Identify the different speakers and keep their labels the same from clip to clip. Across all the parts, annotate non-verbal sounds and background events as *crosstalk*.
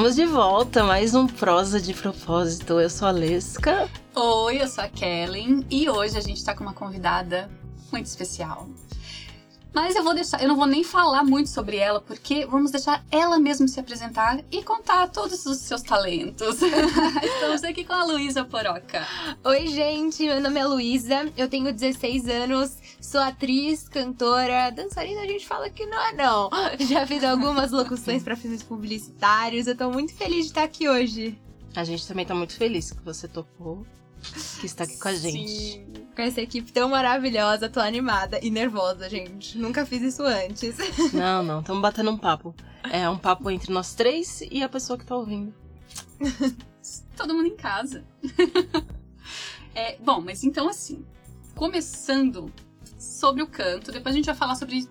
Speaker 1: Estamos de volta, mais um Prosa de Propósito. Eu sou a Lesca.
Speaker 2: Oi, eu sou a Kellen e hoje a gente tá com uma convidada muito especial. Mas eu vou deixar, eu não vou nem falar muito sobre ela, porque vamos deixar ela mesma se apresentar e contar todos os seus talentos. *laughs* Estamos aqui com a Luísa Poroca.
Speaker 3: Oi, gente, meu nome é Luísa, eu tenho 16 anos, sou atriz, cantora, dançarina a gente fala que não é não. *laughs* Já fiz algumas locuções para filmes publicitários, eu tô muito feliz de estar aqui hoje.
Speaker 1: A gente também tá muito feliz que você topou que está aqui com a gente.
Speaker 3: Sim, com essa equipe tão maravilhosa, tô animada e nervosa, gente. Nunca fiz isso antes. *laughs*
Speaker 1: Não, não, estamos batendo um papo. É um papo entre nós três e a pessoa que tá ouvindo. *laughs*
Speaker 2: Todo mundo em casa. *laughs* é, bom, mas então assim, começando sobre o canto, depois a gente vai falar sobre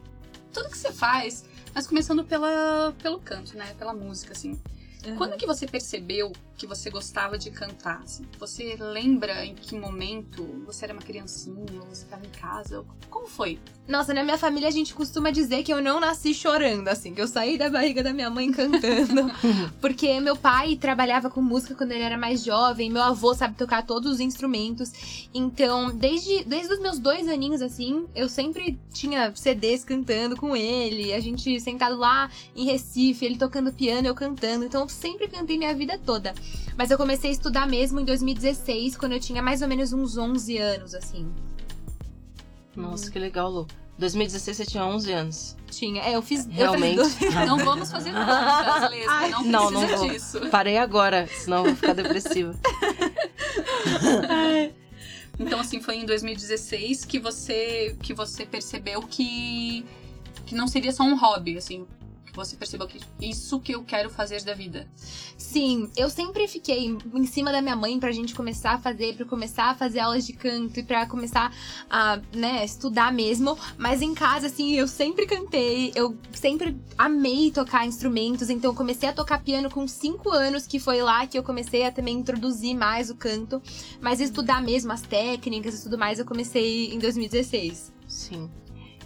Speaker 2: tudo que você faz, mas começando pela, pelo canto, né? Pela música, assim. Uhum. Quando que você percebeu que você gostava de cantar? Assim? Você lembra em que momento você era uma criancinha você estava em casa? Como foi?
Speaker 3: Nossa, na minha família a gente costuma dizer que eu não nasci chorando, assim, que eu saí da barriga da minha mãe *laughs* cantando. porque meu pai trabalhava com música quando ele era mais jovem, meu avô sabe tocar todos os instrumentos. Então, desde, desde os meus dois aninhos, assim, eu sempre tinha CDs cantando com ele, a gente sentado lá em Recife, ele tocando piano, eu cantando. Então, sempre cantei minha vida toda. Mas eu comecei a estudar mesmo em 2016, quando eu tinha mais ou menos uns 11 anos, assim.
Speaker 1: Nossa, que legal, Lu. 2016 você tinha 11 anos.
Speaker 3: Tinha. É, eu fiz.
Speaker 1: Realmente.
Speaker 3: Eu fiz...
Speaker 2: não vamos fazer contas, Lesca. Não precisa não, não vou. disso.
Speaker 1: Parei agora, senão eu vou ficar depressiva.
Speaker 2: então, assim, foi em 2016 que você, que você percebeu que, que não seria só um hobby, assim você percebeu que isso que eu quero fazer da vida?
Speaker 3: Sim, eu sempre fiquei em cima da minha mãe pra gente começar a fazer, pra começar a fazer aulas de canto e pra começar a, né, estudar mesmo. Mas em casa, assim, eu sempre cantei, eu sempre amei tocar instrumentos, então eu comecei a tocar piano com 5 anos, que foi lá que eu comecei a também introduzir mais o canto. Mas estudar mesmo as técnicas e tudo mais, eu comecei em 2016.
Speaker 1: Sim.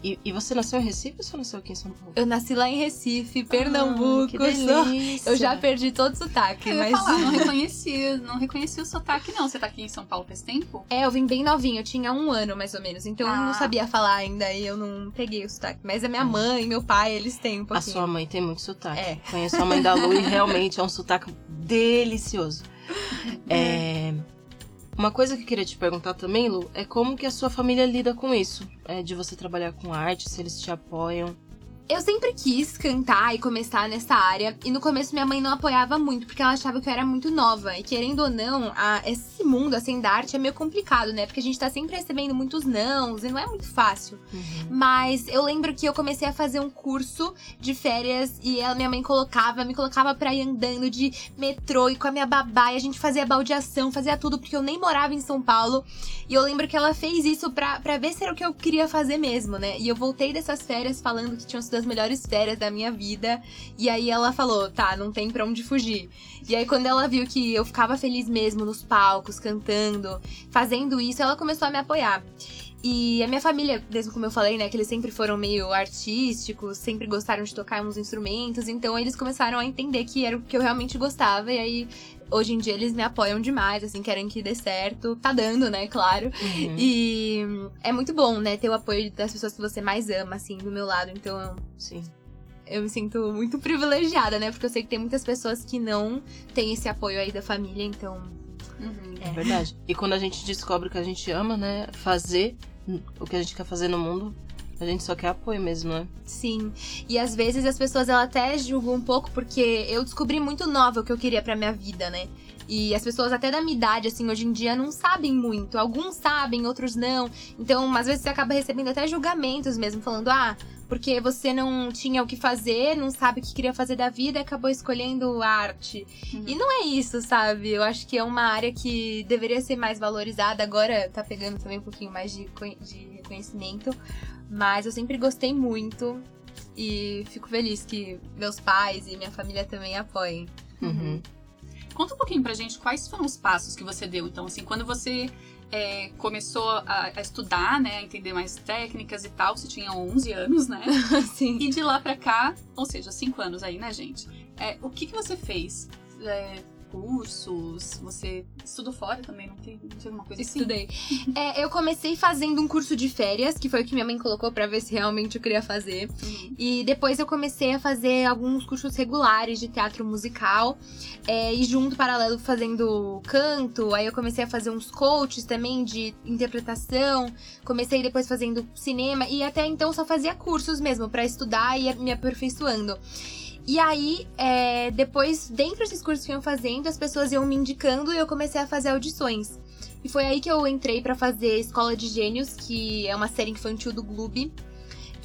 Speaker 1: E, e, você nasceu em Recife ou você nasceu aqui em São Paulo?
Speaker 3: Eu nasci lá em Recife, Pernambuco.
Speaker 1: Ah,
Speaker 3: eu já perdi todo o sotaque,
Speaker 2: eu
Speaker 3: mas.
Speaker 2: Falar, não *laughs* reconheci, não reconheci o sotaque, não. Você tá aqui em São Paulo faz tempo?
Speaker 3: É, eu vim bem novinho, eu tinha um ano mais ou menos. Então ah. eu não ah. sabia falar ainda e eu não peguei o sotaque. Mas a minha mãe, meu pai, eles têm um pouquinho.
Speaker 1: A sua mãe tem muito sotaque.
Speaker 3: É.
Speaker 1: Conheço a mãe da Lu e *laughs* realmente é um sotaque delicioso. é... é uma coisa que eu queria te perguntar também, Lu, é como que a sua família lida com isso? É, de você trabalhar com arte, se eles te apoiam.
Speaker 3: Eu sempre quis cantar e começar nessa área. E no começo minha mãe não apoiava muito, porque ela achava que eu era muito nova. E querendo ou não, a, esse mundo assim da arte é meio complicado, né? Porque a gente tá sempre recebendo muitos nãos e não é muito fácil. Uhum. Mas eu lembro que eu comecei a fazer um curso de férias e ela, minha mãe colocava, me colocava pra ir andando de metrô e com a minha babá. E a gente fazia baldeação, fazia tudo, porque eu nem morava em São Paulo. E eu lembro que ela fez isso pra, pra ver se era o que eu queria fazer mesmo, né? E eu voltei dessas férias falando que tinham das melhores férias da minha vida. E aí ela falou: tá, não tem pra onde fugir. E aí, quando ela viu que eu ficava feliz mesmo nos palcos, cantando, fazendo isso, ela começou a me apoiar. E a minha família, mesmo como eu falei, né, que eles sempre foram meio artísticos, sempre gostaram de tocar uns instrumentos, então eles começaram a entender que era o que eu realmente gostava, e aí hoje em dia eles me apoiam demais, assim, querem que dê certo. Tá dando, né, claro. Uhum. E é muito bom, né, ter o apoio das pessoas que você mais ama, assim, do meu lado, então.
Speaker 1: Sim
Speaker 3: eu me sinto muito privilegiada, né? Porque eu sei que tem muitas pessoas que não têm esse apoio aí da família, então.
Speaker 1: Uhum. É. é verdade. E quando a gente descobre o que a gente ama, né? Fazer o que a gente quer fazer no mundo, a gente só quer apoio mesmo, né?
Speaker 3: Sim. E às vezes as pessoas ela até julgam um pouco porque eu descobri muito nova o que eu queria para minha vida, né? E as pessoas até da minha idade, assim, hoje em dia não sabem muito. Alguns sabem, outros não. Então, às vezes você acaba recebendo até julgamentos mesmo, falando: ah, porque você não tinha o que fazer, não sabe o que queria fazer da vida e acabou escolhendo arte. Uhum. E não é isso, sabe? Eu acho que é uma área que deveria ser mais valorizada. Agora tá pegando também um pouquinho mais de, de reconhecimento. Mas eu sempre gostei muito. E fico feliz que meus pais e minha família também apoiem.
Speaker 1: Uhum.
Speaker 2: conta um pouquinho pra gente quais foram os passos que você deu. Então, assim, quando você é, começou a, a, estudar, né, a entender mais técnicas e tal, você tinha 11 anos, né? *laughs*
Speaker 3: Sim.
Speaker 2: E de lá pra cá, ou seja, 5 anos aí, né, gente? É, o que, que você fez? É, cursos? Você estudou fora também? Não tem, não tem alguma coisa assim?
Speaker 3: Estudei. É, eu comecei fazendo um curso de férias, que foi o que minha mãe colocou pra ver se realmente eu queria fazer.
Speaker 2: Uhum.
Speaker 3: E depois eu comecei a fazer alguns cursos regulares de teatro musical. É, e junto, paralelo, fazendo canto. Aí eu comecei a fazer uns coaches também de interpretação. Comecei depois fazendo cinema. E até então só fazia cursos mesmo, pra estudar e me aperfeiçoando. E aí, é, depois, dentro desses cursos que iam fazendo, as pessoas iam me indicando e eu comecei a fazer audições. E foi aí que eu entrei pra fazer Escola de Gênios, que é uma série infantil do Gloob.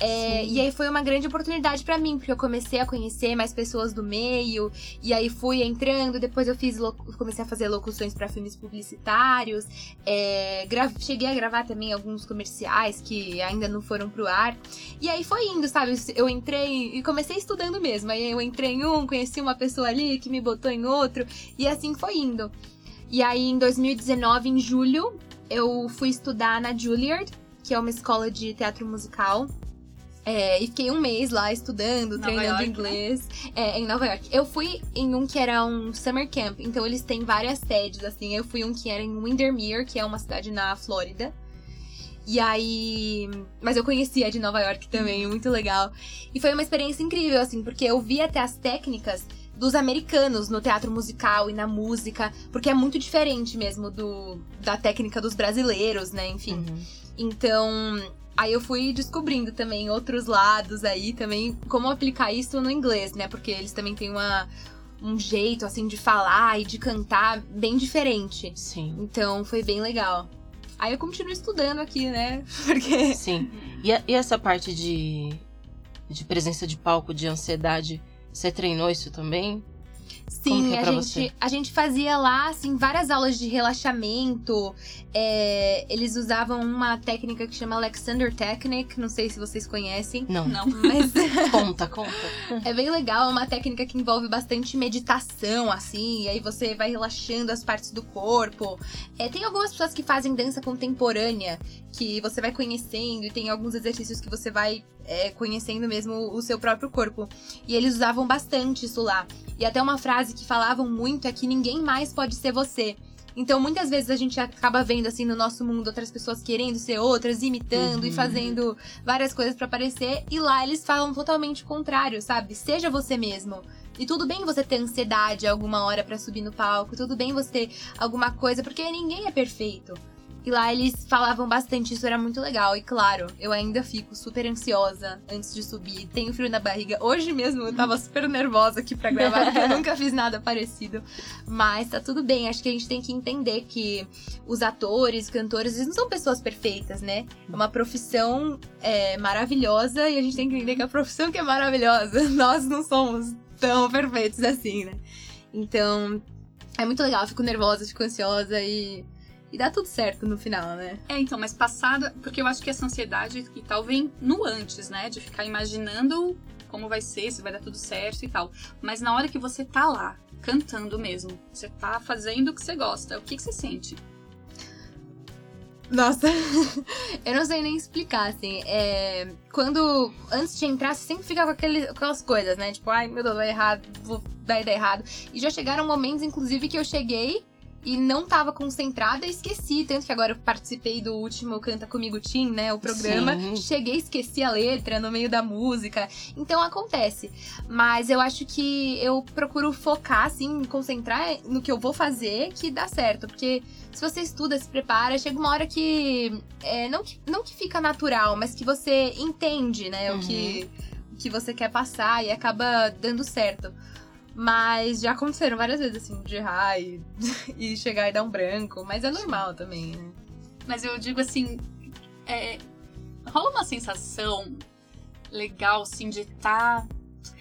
Speaker 3: É, e aí foi uma grande oportunidade pra mim, porque eu comecei a conhecer mais pessoas do meio, e aí fui entrando, depois eu fiz comecei a fazer locuções pra filmes publicitários, é, cheguei a gravar também alguns comerciais que ainda não foram pro ar. E aí foi indo, sabe? Eu entrei e comecei estudando mesmo. Aí eu entrei em um, conheci uma pessoa ali que me botou em outro, e assim foi indo. E aí em 2019, em julho, eu fui estudar na Juilliard, que é uma escola de teatro musical. É, e fiquei um mês lá estudando,
Speaker 2: Nova
Speaker 3: treinando
Speaker 2: York, né?
Speaker 3: inglês. É, em Nova York. Eu fui em um que era um summer camp, então eles têm várias sedes, assim. Eu fui um que era em Windermere, que é uma cidade na Flórida. E aí. Mas eu conhecia a de Nova York também, muito legal. E foi uma experiência incrível, assim, porque eu vi até as técnicas dos americanos no teatro musical e na música, porque é muito diferente mesmo do da técnica dos brasileiros, né? Enfim.
Speaker 1: Uhum.
Speaker 3: Então, aí eu fui descobrindo também outros lados aí, também como aplicar isso no inglês, né? Porque eles também têm uma, um jeito, assim, de falar e de cantar bem diferente.
Speaker 1: Sim.
Speaker 3: Então, foi bem legal. Aí eu continuo estudando aqui, né? *laughs* Porque.
Speaker 1: Sim. E, a- e essa parte de, de presença de palco, de ansiedade, você treinou isso também?
Speaker 3: Sim,
Speaker 1: é
Speaker 3: a, gente,
Speaker 1: você?
Speaker 3: a gente fazia lá, assim, várias aulas de relaxamento. É, eles usavam uma técnica que chama Alexander Technique, não sei se vocês conhecem,
Speaker 1: Não.
Speaker 2: Não. *laughs*
Speaker 3: mas *laughs*
Speaker 1: Conta, conta.
Speaker 3: É bem legal, é uma técnica que envolve bastante meditação, assim, e aí você vai relaxando as partes do corpo. É, tem algumas pessoas que fazem dança contemporânea, que você vai conhecendo, e tem alguns exercícios que você vai é, conhecendo mesmo o seu próprio corpo. E eles usavam bastante isso lá. E até uma frase que falavam muito é que ninguém mais pode ser você. Então, muitas vezes a gente acaba vendo, assim, no nosso mundo, outras pessoas querendo ser outras, imitando e
Speaker 1: Uhum.
Speaker 3: fazendo várias coisas pra aparecer. E lá eles falam totalmente o contrário, sabe? Seja você mesmo. E tudo bem você ter ansiedade alguma hora pra subir no palco, tudo bem você ter alguma coisa, porque ninguém é perfeito. E lá eles falavam bastante, isso era muito legal. E claro, eu ainda fico super ansiosa antes de subir. Tenho frio na barriga. Hoje mesmo eu tava super nervosa aqui pra gravar, porque eu *laughs* nunca fiz nada parecido. Mas tá tudo bem. Acho que a gente tem que entender que os atores, cantores, eles não são pessoas perfeitas, né? É uma profissão é, maravilhosa e a gente tem que entender que a profissão que é maravilhosa, *laughs* nós não somos tão perfeitos assim, né? Então, é muito legal. Eu fico nervosa, fico ansiosa e. E dá tudo certo no final, né?
Speaker 2: É, então, mas passada. Porque eu acho que essa ansiedade e tal vem no antes, né? De ficar imaginando como vai ser, se vai dar tudo certo e tal. Mas na hora que você tá lá, cantando mesmo, você tá fazendo o que você gosta, o que, que você sente?
Speaker 3: Nossa, *laughs* eu não sei nem explicar, assim. É, quando. Antes de entrar, você sempre fica com aquele, com aquelas coisas, né? Tipo, ai meu Deus, vai errado, vou, vai dar errado. E já chegaram momentos, inclusive, que eu cheguei e não tava concentrada e esqueci. Tanto que agora eu participei do último Canta Comigo Tim, né? O programa.
Speaker 1: Sim.
Speaker 3: Cheguei e esqueci a letra no meio da música. Então acontece. Mas eu acho que eu procuro focar, assim, me concentrar no que eu vou fazer que dá certo. Porque se você estuda, se prepara, chega uma hora que. é, não, que não que fica natural, mas que você entende, né? O, que, o que você quer passar e acaba dando certo. Mas já aconteceram várias vezes, assim, de errar e, *laughs* e chegar e dar um branco. Mas é normal também, né?
Speaker 2: Mas eu digo assim, é, rola uma sensação legal, assim, de estar.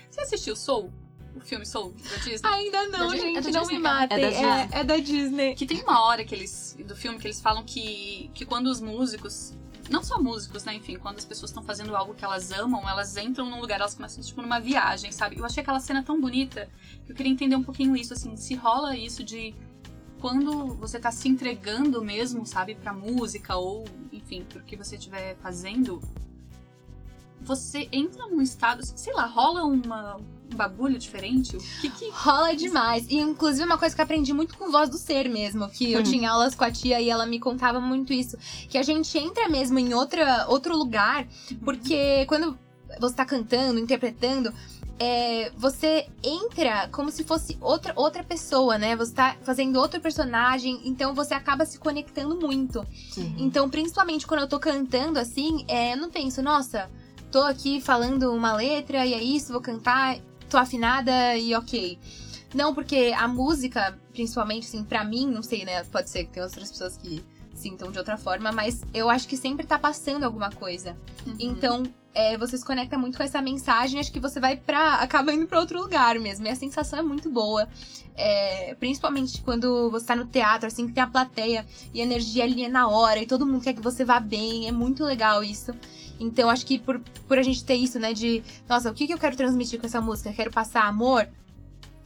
Speaker 2: Você assistiu Soul? O filme Soul da Disney?
Speaker 3: Ainda não,
Speaker 2: Da
Speaker 3: gente,
Speaker 2: É
Speaker 3: não me
Speaker 2: Disney?
Speaker 3: matem.
Speaker 1: É da
Speaker 3: É,
Speaker 1: Disney.
Speaker 3: é da Disney.
Speaker 2: Que tem uma hora que eles, do filme que eles falam que, que quando os músicos não só músicos, né? Enfim, quando as pessoas estão fazendo algo que elas amam, elas entram num lugar, elas começam, tipo, numa viagem, sabe? Eu achei aquela cena tão bonita que eu queria entender um pouquinho isso, assim, se rola isso de quando você tá se entregando mesmo, sabe, pra música ou, enfim, pro que você estiver fazendo, você entra num estado, sei lá, rola uma, um bagulho diferente? O que que...
Speaker 3: Rola demais. E, inclusive, uma coisa que eu aprendi muito com Voz do Ser mesmo. Que eu
Speaker 1: Hum.
Speaker 3: tinha aulas com a tia e ela me contava muito isso. Que a gente entra mesmo em outra, outro lugar. Porque quando você tá cantando, interpretando... é, você entra como se fosse outra, outra pessoa, né? Você tá fazendo outro personagem, então você acaba se conectando muito.
Speaker 1: Uhum.
Speaker 3: Então, principalmente quando eu tô cantando assim, é, eu não penso, nossa, tô aqui falando uma letra e é isso, vou cantar, tô afinada e ok. Não, porque a música, principalmente, assim, pra mim, não sei, né? Pode ser que tem outras pessoas que sintam de outra forma, mas eu acho que sempre tá passando alguma coisa.
Speaker 2: Uhum.
Speaker 3: Então, é, você se conecta muito com essa mensagem, acho que você vai pra. acaba indo pra outro lugar mesmo. E a sensação é muito boa. É, principalmente quando você tá no teatro, assim, que tem a plateia e a energia ali é na hora, e todo mundo quer que você vá bem. É muito legal isso. Então, acho que por, por a gente ter isso, né, de, nossa, o que, que eu quero transmitir com essa música? Quero passar amor?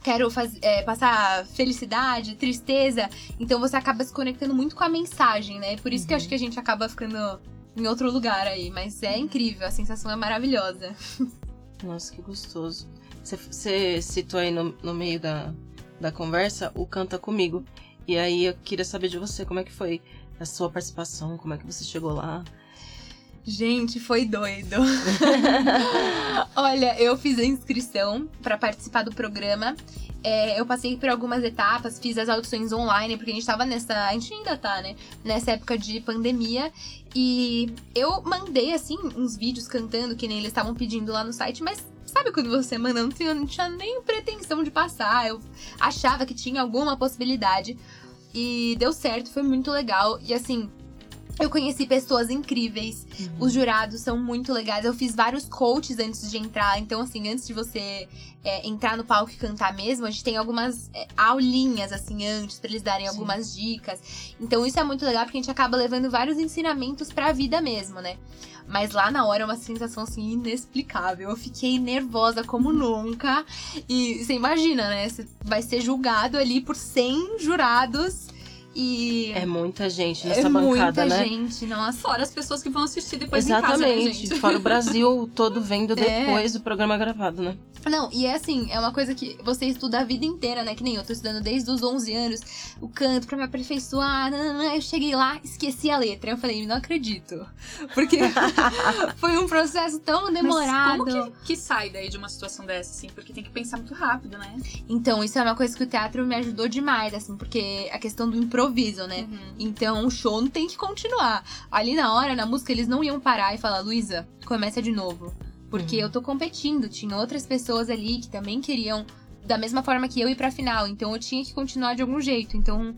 Speaker 3: Quero faz, é, passar felicidade, tristeza. Então você acaba se conectando muito com a mensagem, né? Por isso que eu acho que a gente acaba ficando em outro lugar aí. Mas é incrível, a sensação é maravilhosa. *laughs*
Speaker 1: Nossa, que gostoso. Você- Você citou aí no, no meio da, da conversa o Canta Comigo. E aí eu queria saber de você como é que foi a sua participação, como é que você chegou lá.
Speaker 3: Gente, foi doido. *laughs* Olha, eu fiz a inscrição pra participar do programa. É, eu passei por algumas etapas, fiz as audições online, porque a gente tava nessa. A gente ainda tá, né? Nessa época de pandemia. E eu mandei, assim, uns vídeos cantando, que nem eles estavam pedindo lá no site, mas sabe quando você manda? Não tinha, não tinha nem pretensão de passar. Eu achava que tinha alguma possibilidade. E deu certo, foi muito legal. E assim, eu conheci pessoas incríveis. Os jurados são muito legais. Eu fiz vários coaches antes de entrar. Então, assim, antes de você é, entrar no palco e cantar mesmo, a gente tem algumas é, aulinhas, assim, antes, pra eles darem
Speaker 1: Sim.
Speaker 3: algumas dicas. Então, isso é muito legal porque a gente acaba levando vários ensinamentos pra vida mesmo, né? Mas lá na hora é uma sensação, assim, inexplicável. Eu fiquei nervosa como nunca. E você imagina, né? Você vai ser julgado ali por 100 jurados. E.
Speaker 1: É muita gente nessa
Speaker 3: é
Speaker 1: bancada,
Speaker 3: muita
Speaker 1: né?
Speaker 3: gente, nossa.
Speaker 2: Fora as pessoas que vão assistir depois em casa, né,
Speaker 1: Exatamente.
Speaker 2: gente?
Speaker 1: Fora o Brasil *laughs* todo vendo
Speaker 3: É.
Speaker 1: depois do programa gravado, né?
Speaker 3: Não, e é assim, é uma coisa que você estuda a vida inteira, né? Que nem eu tô estudando desde os 11 anos o canto pra me aperfeiçoar. Eu cheguei lá, esqueci a letra. Eu falei, não acredito. Porque *laughs* foi um processo tão demorado.
Speaker 2: Mas como que, que sai daí de uma situação dessa, assim? Porque tem que pensar muito rápido, né?
Speaker 3: Então, isso é uma coisa que o teatro me ajudou demais, assim, porque a questão do improviso, né?
Speaker 2: Uhum.
Speaker 3: Então o show não tem que continuar. Ali na hora, na música, eles não iam parar e falar, Luísa, começa de novo. Porque
Speaker 1: Uhum.
Speaker 3: eu tô competindo, tinha outras pessoas ali que também queriam, da mesma forma que eu, ir pra final. Então eu tinha que continuar de algum jeito. Então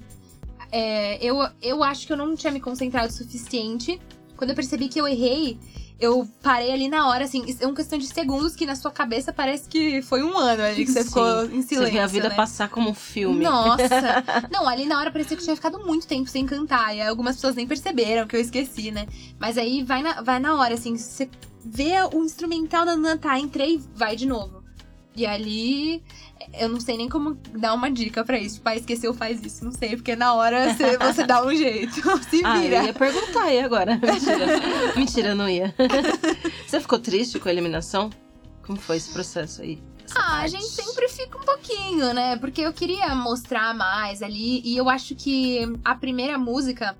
Speaker 3: é, eu, eu acho que eu não tinha me concentrado o suficiente. Quando eu percebi que eu errei, eu parei ali na hora, assim, é uma questão de segundos que na sua cabeça parece que foi um ano ali que você
Speaker 1: Sim.
Speaker 3: ficou em silêncio.
Speaker 1: Você vê a vida
Speaker 3: né?
Speaker 1: passar como um filme.
Speaker 3: Nossa! *laughs* Não, ali na hora parecia que eu tinha ficado muito tempo sem cantar. E aí algumas pessoas nem perceberam que eu esqueci, né? Mas aí vai na, vai na hora, assim, você vê o instrumental da Nana, tá, entrei, vai de novo. E ali, eu não sei nem como dar uma dica pra isso. Ah, esqueceu, faz isso. Não sei, porque na hora você, *laughs* você dá um jeito. *laughs* Se
Speaker 1: Ah,
Speaker 3: vira.
Speaker 1: eu ia perguntar aí agora. *laughs* Mentira. Mentira, não ia. Você ficou triste com a eliminação? Como foi esse processo aí? Essa
Speaker 3: Ah, a gente sempre fica um pouquinho, né? Porque eu queria mostrar mais ali. E eu acho que a primeira música,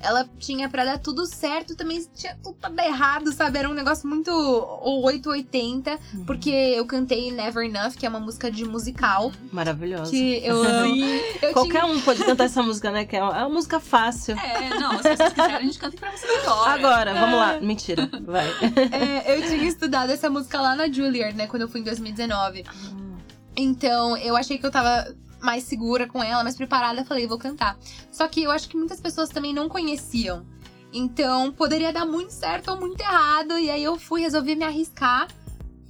Speaker 3: ela tinha pra dar tudo certo, também tinha tudo pra dar errado, sabe? Era um negócio muito 880.
Speaker 1: Uhum.
Speaker 3: Porque eu cantei Never Enough, que é uma música de musical.
Speaker 1: Maravilhosa.
Speaker 3: Que eu amo. Eu
Speaker 1: Qualquer
Speaker 3: tinha...
Speaker 1: um pode cantar essa música, né? Que é uma é uma música fácil.
Speaker 2: É, não, se vocês quiserem, a gente canta pra vocês agora.
Speaker 1: Agora, vamos lá. Mentira, vai.
Speaker 3: é, eu tinha estudado essa música lá na Juilliard, né? Quando eu fui em 2019. Então, eu achei que eu tava mais segura com ela, mais preparada, falei, vou cantar. Só que eu acho que muitas pessoas também não conheciam. Então, poderia dar muito certo ou muito errado. E aí eu fui, resolvi me arriscar.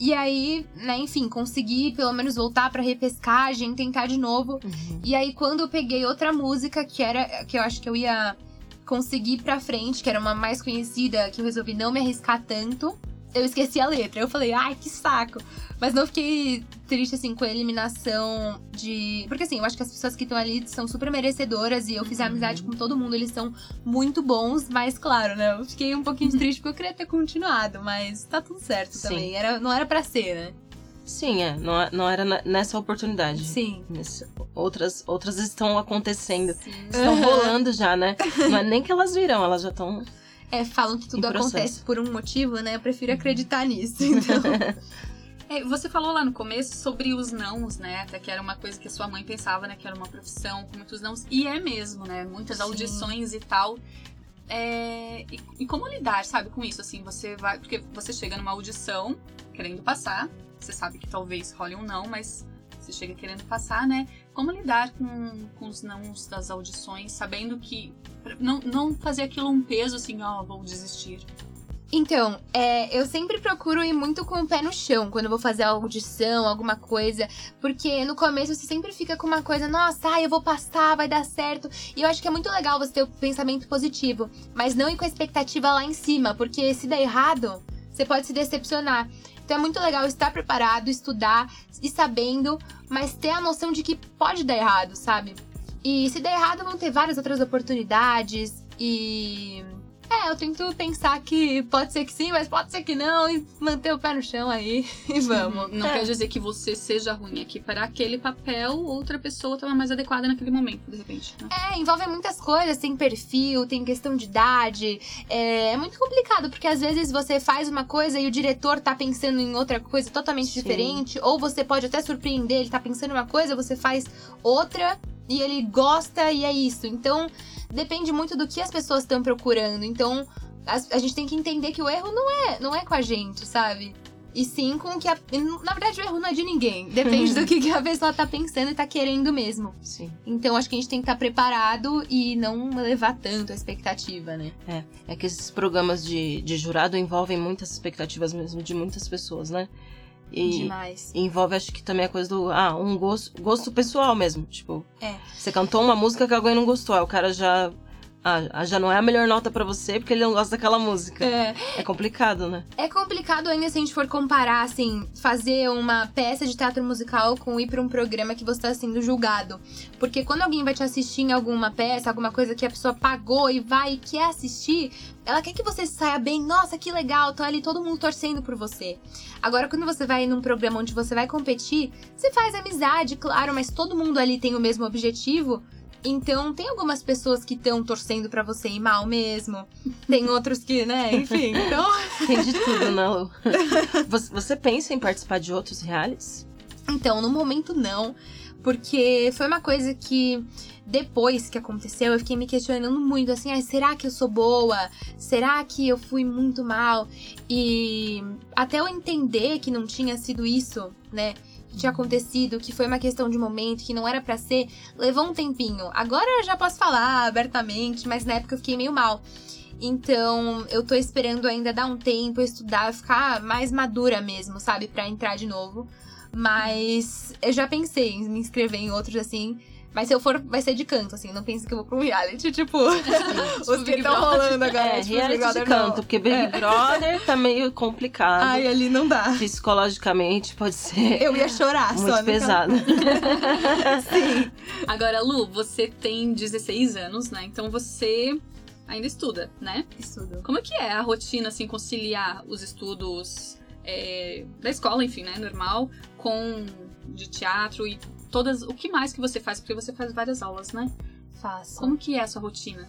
Speaker 3: E aí, né, enfim, consegui pelo menos voltar pra repescagem, tentar de novo.
Speaker 1: Uhum.
Speaker 3: E aí, quando eu peguei outra música, que era. que eu acho que eu ia consegui ir pra frente, que era uma mais conhecida, que eu resolvi não me arriscar tanto, eu esqueci a letra. Eu falei, ai, que saco. Mas não fiquei triste, assim, com a eliminação de. Porque, assim, eu acho que as pessoas que estão ali são super merecedoras e eu fiz amizade com todo mundo, eles são muito bons, mas, claro, né? Eu fiquei um pouquinho *laughs* triste porque eu queria ter continuado, mas tá tudo certo
Speaker 1: Sim.
Speaker 3: também. Era, não era pra ser, né?
Speaker 1: Sim, é. Não, não era nessa oportunidade.
Speaker 3: Sim.
Speaker 1: Nesse- outras, outras estão acontecendo.
Speaker 2: Sim.
Speaker 1: Estão *laughs* rolando já, né? Não é nem que elas viram, elas já estão.
Speaker 3: É, falam que tudo acontece por um motivo, né? Eu prefiro acreditar nisso. Então, *laughs*
Speaker 2: É, você falou lá no começo sobre os nãos, né? Até que era uma coisa que a sua mãe pensava, né? Que era uma profissão com muitos nãos. E é mesmo, né? Muitas
Speaker 3: Sim.
Speaker 2: audições e tal. É, e, e como lidar, sabe, com isso? Assim, você vai. Porque você chega numa audição querendo passar. Você sabe que talvez role um não, mas você chega querendo passar, né? Como lidar com, com os nãos das audições, sabendo que. Não, não fazer aquilo um peso assim, ó, vou desistir.
Speaker 3: Então, é, eu sempre procuro ir muito com o pé no chão quando vou fazer audição, alguma coisa. Porque no começo você sempre fica com uma coisa, nossa, ai, eu vou passar, vai dar certo. E eu acho que é muito legal você ter o pensamento positivo, mas não ir com a expectativa lá em cima, porque se der errado, você pode se decepcionar. Então é muito legal estar preparado, estudar e sabendo, mas ter a noção de que pode dar errado, sabe? E se der errado, vão ter várias outras oportunidades e. É, eu tento pensar que pode ser que sim, mas pode ser que não, e manter o pé no chão aí *laughs* e vamos.
Speaker 2: Não
Speaker 1: É.
Speaker 2: quer dizer que você seja ruim, é que para aquele papel, outra pessoa estava mais adequada naquele momento, de repente. Né?
Speaker 3: É, envolve muitas coisas, tem perfil, tem questão de idade. É, é muito complicado, porque às vezes você faz uma coisa e o diretor tá pensando em outra coisa totalmente
Speaker 1: Sim.
Speaker 3: diferente, ou você pode até surpreender, ele tá pensando em uma coisa, você faz outra e ele gosta e é isso. Então, depende muito do que as pessoas estão procurando. Então, as- a, gente tem que entender que o erro não é, não é com a gente, sabe? E sim com o que a. Na verdade, o erro não é de ninguém. Depende *laughs* do que que a pessoa tá pensando e tá querendo mesmo.
Speaker 1: Sim.
Speaker 3: Então acho que a gente tem que estar preparado e não levar tanto a expectativa, né?
Speaker 1: É que esses programas de, de jurado envolvem muitas expectativas mesmo de muitas pessoas, né? E
Speaker 3: Demais.
Speaker 1: envolve, acho que também a coisa do. Ah, um gosto, gosto pessoal mesmo. Tipo,
Speaker 3: É.
Speaker 1: você cantou uma música que alguém não gostou. Aí o cara já. Ah, já não é a melhor nota pra você porque ele não gosta daquela música.
Speaker 3: É.
Speaker 1: É complicado, né?
Speaker 3: É complicado ainda se a gente for comparar, assim, fazer uma peça de teatro musical com ir pra um programa que você tá sendo julgado. Porque quando alguém vai te assistir em alguma peça, alguma coisa que a pessoa pagou e vai e quer assistir, ela quer que você saia bem, nossa, que legal, tá ali todo mundo torcendo por você. Agora, quando você vai num programa onde você vai competir, você faz amizade, claro, mas todo mundo ali tem o mesmo objetivo. Então, tem algumas pessoas que estão torcendo pra você ir mal mesmo. Tem *laughs* outros que, né, enfim. Então, *laughs*
Speaker 1: Tem de tudo, né, Lu? *laughs* Você, você pensa em participar de outros realities?
Speaker 3: Então, no momento não, porque foi uma coisa que depois que aconteceu, eu fiquei me questionando muito assim, ah, será que eu sou boa? Será que eu fui muito mal? E até eu entender que não tinha sido isso, né? Que tinha acontecido, que foi uma questão de momento, que não era pra ser, levou um tempinho. Agora eu já posso falar abertamente, mas na época eu fiquei meio mal. Então, eu tô esperando ainda dar um tempo, estudar, ficar mais madura mesmo, sabe? Pra entrar de novo. Mas eu já pensei em me inscrever em outros assim. Mas se eu for, vai ser de canto, assim. Não pense que eu vou pra um reality, *laughs* tipo. os que
Speaker 2: Big
Speaker 3: estão
Speaker 2: Brother.
Speaker 3: rolando agora.
Speaker 1: É,
Speaker 3: tipo,
Speaker 1: reality
Speaker 3: Big
Speaker 1: de
Speaker 3: Brother,
Speaker 1: canto,
Speaker 3: não.
Speaker 1: porque Big
Speaker 3: É.
Speaker 1: Brother tá meio complicado.
Speaker 3: Ai, ali não dá.
Speaker 1: Psicologicamente pode ser
Speaker 3: Eu ia chorar
Speaker 1: muito
Speaker 3: só. naquela-
Speaker 1: pesado. *laughs*
Speaker 3: Sim.
Speaker 2: Agora, Lu, você tem 16 anos, né? Então você ainda estuda, né?
Speaker 3: Estudo.
Speaker 2: Como é que é a rotina, assim, conciliar os estudos é, da escola, enfim, né? Normal, com de teatro e todas. O que mais que você faz? Porque você faz várias aulas, né?
Speaker 3: Faço.
Speaker 2: Como que é a sua rotina?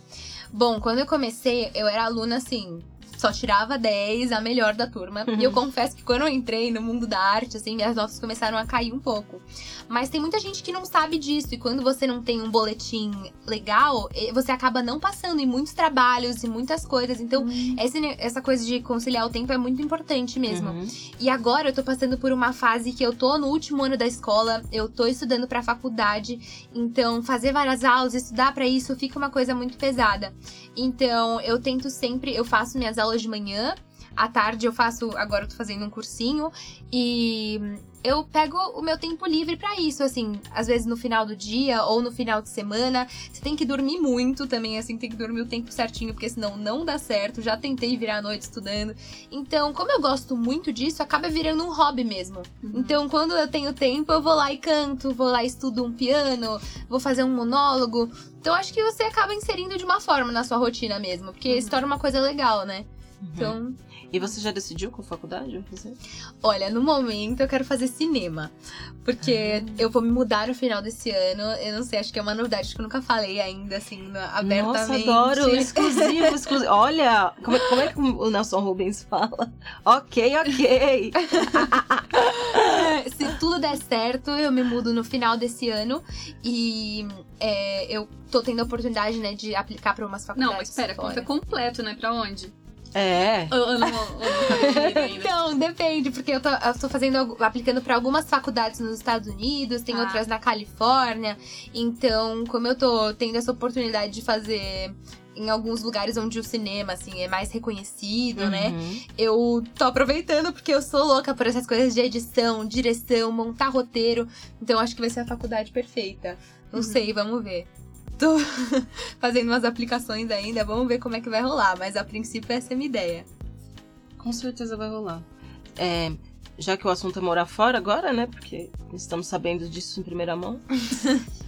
Speaker 3: Bom, quando eu comecei, eu era aluna assim, só tirava 10, a melhor da turma. E eu confesso que quando eu entrei no mundo da arte, assim, minhas notas começaram a cair um pouco. Mas tem muita gente que não sabe disso. E quando você não tem um boletim legal, você acaba não passando em muitos trabalhos e muitas coisas. Então, esse ne- essa coisa de conciliar o tempo é muito importante mesmo.
Speaker 1: Uhum.
Speaker 3: E agora eu tô passando por uma fase que eu tô no último ano da escola, eu tô estudando pra faculdade, então fazer várias aulas, estudar pra isso fica uma coisa muito pesada. Então eu tento sempre, eu faço minhas aulas de manhã, à tarde eu faço, agora eu tô fazendo um cursinho. E eu pego o meu tempo livre pra isso, assim, às vezes no final do dia ou no final de semana. Você tem que dormir muito também, assim, tem que dormir o tempo certinho, porque senão não dá certo. Já tentei virar a noite estudando. Então, como eu gosto muito disso, acaba virando um hobby mesmo.
Speaker 2: Uhum.
Speaker 3: Então, quando eu tenho tempo, eu vou lá e canto, vou lá e estudo um piano, vou fazer um monólogo. Então, acho que você acaba inserindo de uma forma na sua rotina mesmo, porque
Speaker 2: Uhum.
Speaker 3: se torna uma coisa legal, né?
Speaker 1: Uhum.
Speaker 3: Então,
Speaker 1: E você já decidiu qual faculdade
Speaker 3: olha, no momento eu quero fazer cinema. Porque eu vou me mudar no final desse ano. Eu não sei, acho que é uma novidade que eu nunca falei ainda, assim, no-
Speaker 1: Nossa,
Speaker 3: abertamente.
Speaker 1: adoro! Exclusivo, exclusivo. Olha, como, é- como é que o Nelson Rubens fala? Ok, ok. *laughs*
Speaker 3: Se tudo der certo, eu me mudo no final desse ano. E é, eu tô tendo a oportunidade, né, de aplicar pra umas faculdades.
Speaker 2: Não, mas espera, conta completo, né? Pra onde?
Speaker 1: É.
Speaker 2: Ou, ou não, ou não? *laughs*
Speaker 3: Então, depende, porque eu tô, eu tô fazendo, aplicando pra algumas faculdades nos Estados Unidos, tem
Speaker 2: Ah.
Speaker 3: outras na Califórnia. Então, como eu tô tendo essa oportunidade de fazer em alguns lugares onde o cinema, assim, é mais reconhecido, né?
Speaker 1: Uhum.
Speaker 3: Eu tô aproveitando porque eu sou louca por essas coisas de edição, direção, montar roteiro. Então, acho que vai ser a faculdade perfeita. Não
Speaker 2: Uhum.
Speaker 3: sei, vamos ver. Tô *laughs* fazendo umas aplicações ainda, vamos ver como é que vai rolar. Mas a princípio essa é a minha ideia.
Speaker 1: Com certeza vai rolar. É, já que o assunto é morar fora agora, né? Porque estamos sabendo disso em primeira mão. *laughs*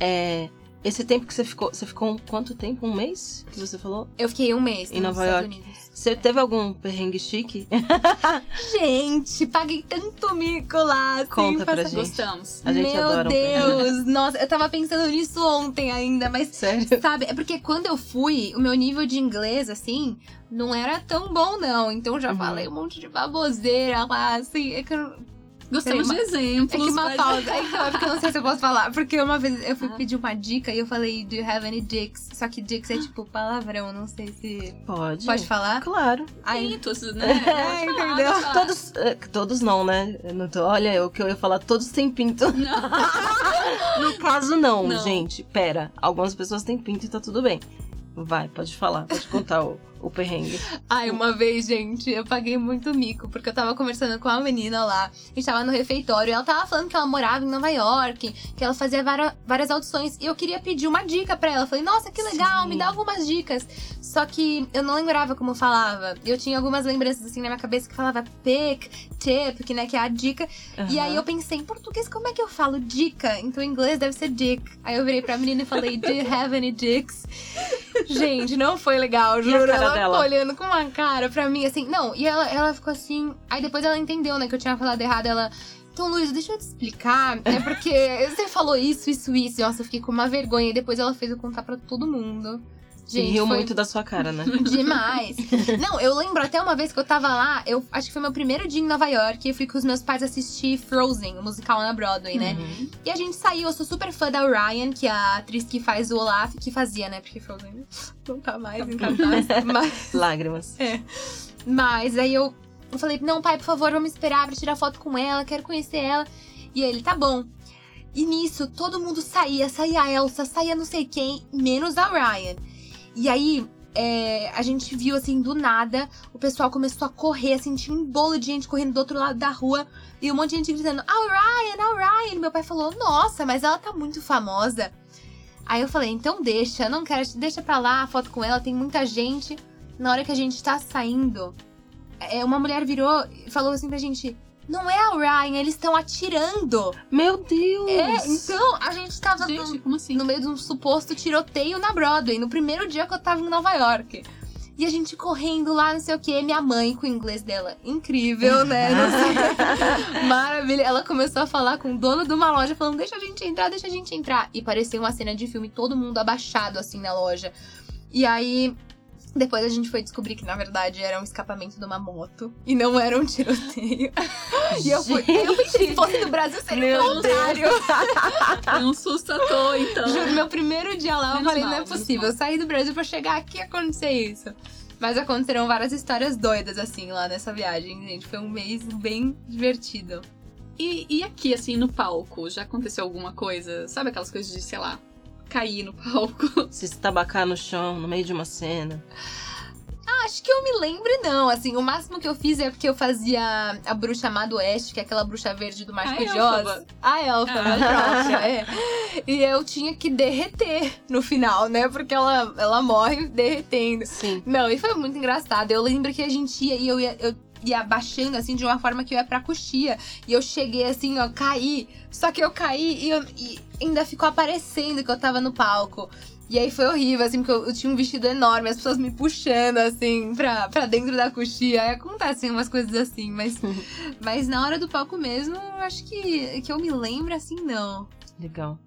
Speaker 1: É, esse tempo que você ficou. Você ficou um- quanto tempo? Um mês? Que você falou?
Speaker 3: Eu fiquei um mês
Speaker 1: Em
Speaker 3: nos
Speaker 1: Nova
Speaker 3: Estados
Speaker 1: York?
Speaker 3: Unidos.
Speaker 1: Você teve algum perrengue chique? *laughs*
Speaker 3: Gente, paguei tanto mico lá. Assim,
Speaker 1: Conta pra gente.
Speaker 2: Gostamos.
Speaker 1: A gente
Speaker 3: Meu
Speaker 1: adora um perrengue.
Speaker 3: Deus, nossa, eu tava pensando nisso ontem ainda, mas
Speaker 1: Sério?
Speaker 3: sabe, é porque quando eu fui, o meu nível de inglês, assim, não era tão bom, não. Então já
Speaker 1: Uhum.
Speaker 3: falei um monte de baboseira lá, assim, é que eu
Speaker 2: Gostamos
Speaker 3: Peraí,
Speaker 2: de exemplos.
Speaker 3: É que uma
Speaker 2: mas-
Speaker 3: pausa. É que- porque eu não sei se eu posso falar. Porque uma vez eu fui
Speaker 2: Ah.
Speaker 3: pedir uma dica e eu falei, do you have any dicks? Só que dicks é tipo palavrão, não sei se.
Speaker 1: Pode.
Speaker 3: Pode falar?
Speaker 1: Claro.
Speaker 3: Aí.
Speaker 2: Mitos, *laughs* né?
Speaker 3: É, entendeu?
Speaker 2: falar.
Speaker 1: Todos. é, Todos não, né? Eu não tô- olha, o que eu ia falar, todos têm pinto. *laughs* No caso, não,
Speaker 2: Não.
Speaker 1: gente. Pera. Algumas pessoas têm pinto e tá tudo bem. Vai, pode falar, pode contar o, o perrengue.
Speaker 3: Ai, uma vez, gente, eu paguei muito mico, porque eu tava conversando com uma menina lá, a gente tava no refeitório, e ela tava falando que ela morava em Nova York, que ela fazia várias audições, e eu queria pedir uma dica pra ela. Eu falei, nossa, que legal,
Speaker 1: Sim.
Speaker 3: me dá algumas dicas. Só que eu não lembrava como falava. Eu tinha algumas lembranças assim na minha cabeça que falava pick, tip, que, né, que é a dica. E aí eu pensei, em português, como é que eu falo dica? Então em inglês deve ser dick. Aí eu virei pra menina e falei, do you have any dicks? Gente, não foi legal, juro.
Speaker 1: cara
Speaker 3: Ela
Speaker 1: dela?
Speaker 3: ficou olhando com uma cara pra mim, assim. Não, e ela, ela ficou assim. Aí depois ela entendeu, né, que eu tinha falado errado. Ela. Então, Luiz, deixa eu te explicar. É porque você falou isso, isso, isso. Nossa, eu fiquei com uma vergonha. E depois ela fez eu contar pra todo mundo.
Speaker 1: E
Speaker 3: Gente,
Speaker 1: riu
Speaker 3: foi
Speaker 1: muito da sua cara, né? *laughs*
Speaker 3: demais. Não, eu lembro até uma vez que eu tava lá, eu acho que foi meu primeiro dia em Nova York, eu fui com os meus pais assistir Frozen, o musical na Broadway, né?
Speaker 1: Uhum.
Speaker 3: E a gente saiu, eu sou super fã da Ryan, que é a atriz que faz o Olaf, que fazia, né? Porque Frozen *laughs* não tá mais em cartaz. mas, *laughs*
Speaker 1: Lágrimas.
Speaker 3: mas aí eu, eu falei, não, pai, por favor, vamos esperar pra tirar foto com ela, quero conhecer ela. E ele, tá bom. E nisso, todo mundo saía, saía a Elsa, saía não sei quem, menos a Ryan. E aí, é, a gente viu, assim, do nada, o pessoal começou a correr, assim, tinha um bolo de gente correndo do outro lado da rua. E um monte de gente gritando, a Ryan, a Ryan. Meu pai falou, nossa, mas ela tá muito famosa. Aí eu falei, então deixa, não quero, deixa pra lá a foto com ela, tem muita gente. Na hora que a gente tá saindo, é, uma mulher virou e falou assim pra gente, não é a Ryan, eles estão atirando.
Speaker 1: Meu Deus!
Speaker 3: É, então a gente tava
Speaker 2: Gente, como assim?
Speaker 3: no meio de um suposto tiroteio na Broadway, no primeiro dia que eu tava em Nova York. E a gente correndo lá, não sei o que, minha mãe com o inglês dela. Incrível, né? *laughs* Não sei. *laughs* Maravilha. Ela começou a falar com o dono de uma loja, falando: deixa a gente entrar, deixa a gente entrar. E parecia uma cena de filme, todo mundo abaixado assim na loja. E aí. Depois a gente foi descobrir que, na verdade, era um escapamento de uma moto. E não era um tiroteio. e eu fui. Eu pensei, se fosse no Brasil, seria o contrário.
Speaker 2: Foi um susto à toa, então.
Speaker 3: Juro, meu primeiro dia lá, eu
Speaker 2: Menos
Speaker 3: falei,
Speaker 2: mal,
Speaker 3: não é possível. Eu saí do Brasil pra chegar aqui e acontecer isso. Mas aconteceram várias histórias doidas, assim, lá nessa viagem, gente. Foi um mês bem divertido.
Speaker 2: E, e aqui, assim, no palco, já aconteceu alguma coisa? Sabe aquelas coisas de, sei lá, cair no palco? *laughs*
Speaker 1: Se estabacar no chão, no meio de uma cena.
Speaker 3: Acho que eu me lembro, não. Assim, o máximo que eu fiz é porque eu fazia a bruxa má do Oeste, que é aquela bruxa verde do Mágico de. Oz. A Elfa,
Speaker 2: Ah.
Speaker 3: a própria, é. E eu tinha que derreter no final, né? Porque ela, ela morre derretendo.
Speaker 1: Sim.
Speaker 3: Não, e foi muito engraçado. Eu lembro que a gente ia e eu ia. Eu ia baixando assim de uma forma que eu ia pra coxia. E eu cheguei assim, ó, caí. Só que eu caí e, eu- e ainda ficou aparecendo que eu tava no palco. E aí foi horrível, assim, porque eu, eu tinha um vestido enorme, as pessoas me puxando, assim, pra, pra dentro da coxia. Aí acontecem umas coisas assim, mas, *laughs* mas na hora do palco mesmo, eu acho que, que eu me lembro assim, não.
Speaker 1: Legal.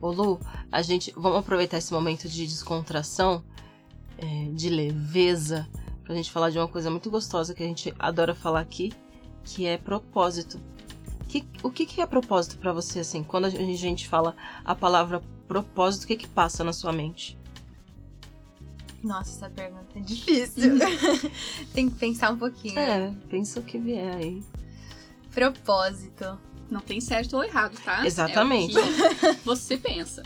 Speaker 1: Ô Lu, a gente. Vamos aproveitar esse momento de descontração, é, de leveza, pra gente falar de uma coisa muito gostosa que a gente adora falar aqui, que é propósito. Que- o que, que é propósito pra você, assim? Quando a gente fala a palavra propósito, o que que passa na sua mente?
Speaker 3: Nossa, essa pergunta é difícil. *laughs* Tem que pensar um pouquinho.
Speaker 1: É, pensa o que vier aí.
Speaker 3: Propósito.
Speaker 2: Não tem certo ou errado, tá?
Speaker 1: Exatamente.
Speaker 2: É o que você pensa.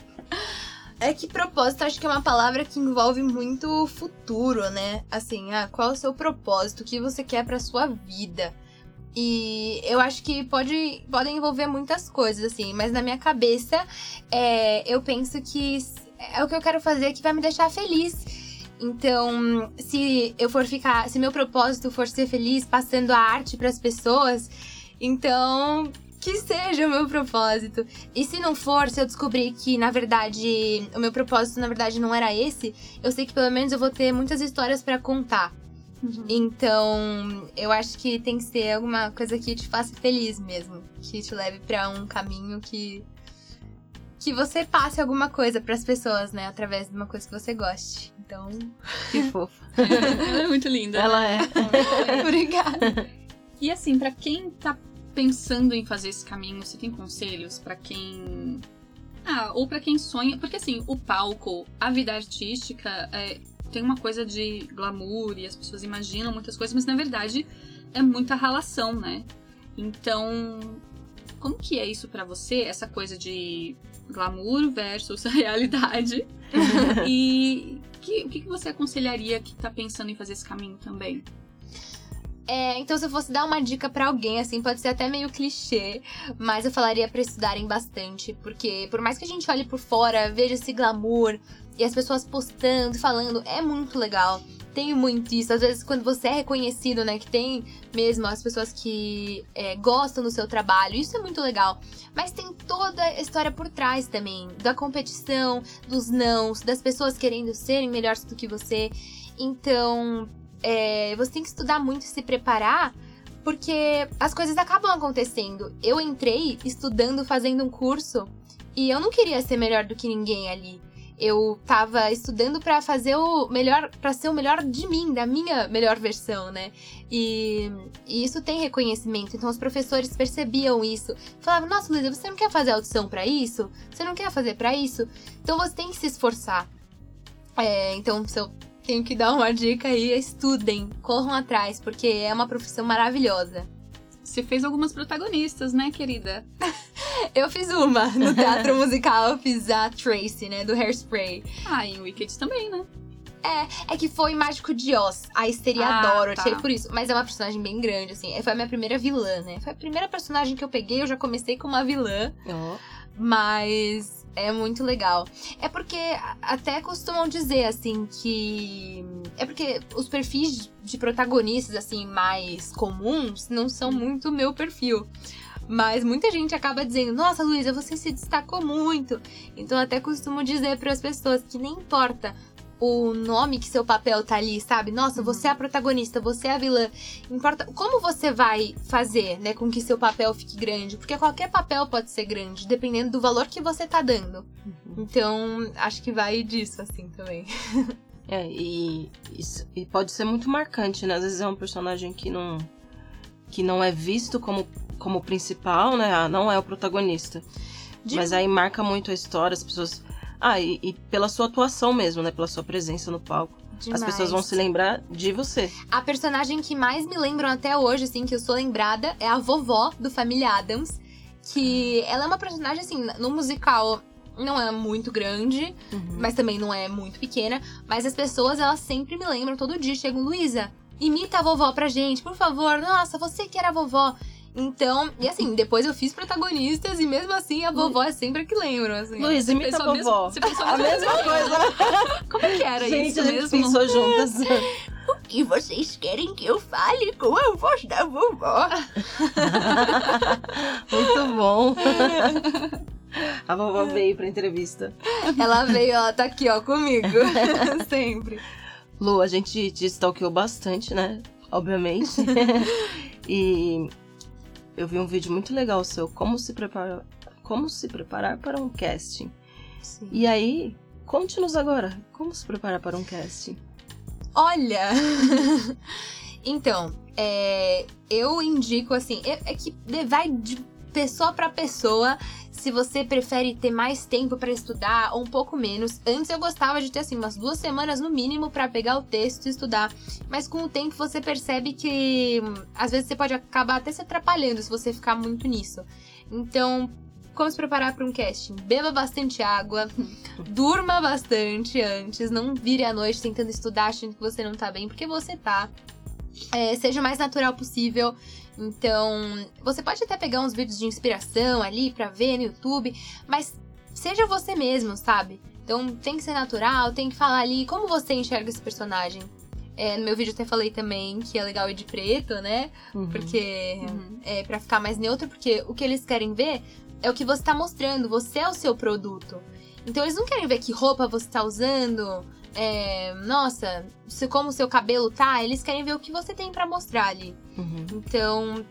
Speaker 3: É que propósito acho que é uma palavra que envolve muito futuro, né? Assim, ah, qual é o seu propósito? O que você quer pra sua vida? E eu acho que pode, podem envolver muitas coisas, assim, mas na minha cabeça é, eu penso que é o que eu quero fazer que vai me deixar feliz. Então, se eu for ficar, se meu propósito for ser feliz passando a arte pras pessoas, então que seja o meu propósito. E se não for, se eu descobrir que, na verdade, o meu propósito, na verdade, não era esse, eu sei que pelo menos eu vou ter muitas histórias pra contar. Então, eu acho que tem que ser alguma coisa que te faça feliz mesmo. Que te leve pra um caminho que. Que você passe alguma coisa pras pessoas, né? Através de uma coisa que você goste. Então,
Speaker 1: Que *laughs* fofa.
Speaker 2: Ela é muito linda.
Speaker 1: Ela é. *laughs*
Speaker 3: obrigada.
Speaker 2: E assim, pra quem tá pensando em fazer esse caminho, você tem conselhos pra quem. Ah, ou pra quem sonha. Porque assim, o palco, a vida artística, é, tem uma coisa de glamour e as pessoas imaginam muitas coisas, mas na verdade é muita ralação, né? Então, como que é isso pra você? Essa coisa de glamour versus *laughs* realidade? *laughs* e o que, que você aconselharia que tá pensando em fazer esse caminho também?
Speaker 3: É, então se eu fosse dar uma dica pra alguém, assim, pode ser até meio clichê, mas eu falaria pra estudarem bastante, porque por mais que a gente olhe por fora, veja esse glamour e as pessoas postando, falando, é muito legal. Tem muito isso. Às vezes, quando você é reconhecido, né? Que tem mesmo as pessoas que é, gostam do seu trabalho. Isso é muito legal. Mas tem toda a história por trás também. Da competição, dos nãos, das pessoas querendo serem melhores do que você. Então, é, você tem que estudar muito e se preparar, porque as coisas acabam acontecendo. Eu entrei estudando, fazendo um curso, e eu não queria ser melhor do que ninguém ali. Eu tava estudando pra fazer o melhor, para ser o melhor de mim, da minha melhor versão, né? E, e isso tem reconhecimento. Então os professores percebiam isso. Falavam: "Nossa, Luísa, você não quer fazer audição pra isso? Você não quer fazer pra isso? Então você tem que se esforçar." É, então se eu tenho que dar uma dica aí, estudem, corram atrás, porque é uma profissão maravilhosa.
Speaker 2: Você fez algumas protagonistas, né, querida? *laughs*
Speaker 3: Eu fiz uma no teatro musical, eu fiz a Tracy, né, do Hairspray.
Speaker 2: Ah, em Wicked também, né?
Speaker 3: É que foi Mágico de Oz, a histeria
Speaker 2: Ah,
Speaker 3: adoro, eu
Speaker 2: tá.
Speaker 3: tirei por isso. Mas é uma personagem bem grande, assim. Foi a minha primeira vilã, né? Foi a primeira personagem que eu peguei, eu já comecei com uma vilã.
Speaker 1: Ó,
Speaker 3: Mas é muito legal. É porque até costumam dizer, assim, que. É porque os perfis de protagonistas, assim, mais comuns não são muito o meu perfil. Mas muita gente acaba dizendo: Nossa, Luísa, você se destacou muito. Então, até costumo dizer para as pessoas que nem importa o nome que seu papel tá ali, sabe? Nossa, você é a protagonista, você é a vilã. Importa como você vai fazer, né, com que seu papel fique grande, porque qualquer papel pode ser grande, dependendo do valor que você tá dando. Então, acho que vai disso assim também.
Speaker 1: É, e, e pode ser muito marcante, né? Às vezes é um personagem que não, que não é visto como, como principal, né? Ah, não é o protagonista.
Speaker 3: De-
Speaker 1: Mas aí marca muito a história, as pessoas. Ah, e, e pela sua atuação mesmo, né? Pela sua presença no palco. As
Speaker 3: Demais.
Speaker 1: pessoas vão se lembrar de você.
Speaker 3: A personagem que mais me lembram até hoje, assim, que eu sou lembrada, é a vovó do Família Adams. Que ela é uma personagem, assim, no musical. não é muito grande,
Speaker 1: Uhum.
Speaker 3: mas também não é muito pequena. Mas as pessoas, elas sempre me lembram, todo dia chegam, Luísa, imita a vovó pra gente, por favor. Nossa, você que era a vovó. Então, e assim, depois eu fiz protagonistas e mesmo assim a vovó é sempre a que lembra. Assim.
Speaker 1: Luiz, imita a vovó.
Speaker 2: você pensou
Speaker 1: A mesma coisa. *laughs*
Speaker 2: Como é que era
Speaker 1: gente,
Speaker 2: isso
Speaker 1: a gente
Speaker 2: mesmo?
Speaker 1: pensou juntas. *laughs*
Speaker 3: E vocês querem que eu fale com a voz da vovó? *laughs*
Speaker 1: Muito bom. A vovó veio pra entrevista.
Speaker 3: Ela veio, ela tá aqui, ó, comigo. sempre.
Speaker 1: Lu, a gente te stalkeou bastante, né? Obviamente. e eu vi um vídeo muito legal seu, como se preparar, como se preparar para um casting.
Speaker 3: Sim.
Speaker 1: E aí, conte-nos agora, como se preparar para um casting?
Speaker 3: Olha! *laughs* então, é, eu indico assim, é, é que vai de pessoa pra pessoa se você prefere ter mais tempo pra estudar ou um pouco menos. Antes eu gostava de ter assim umas duas semanas no mínimo pra pegar o texto e estudar, mas com o tempo você percebe que hum, às vezes você pode acabar até se atrapalhando se você ficar muito nisso. Então, como se preparar para um casting? Beba bastante água, *laughs* durma bastante antes, não vire à noite tentando estudar achando que você não tá bem, porque você tá. É, seja o mais natural possível. Então, você pode até pegar uns vídeos de inspiração ali pra ver no YouTube, mas seja você mesmo, sabe? Então tem que ser natural, tem que falar ali como você enxerga esse personagem. É, no meu vídeo eu até falei também que é legal ir de preto, né?
Speaker 1: Uhum.
Speaker 3: Porque
Speaker 2: Uhum.
Speaker 3: é para ficar mais neutro, porque o que eles querem ver é o que você tá mostrando, você é o seu produto. Então eles não querem ver que roupa você tá usando, é, nossa, se, como o seu cabelo tá, eles querem ver o que você tem pra mostrar ali.
Speaker 1: Uhum.
Speaker 3: Então,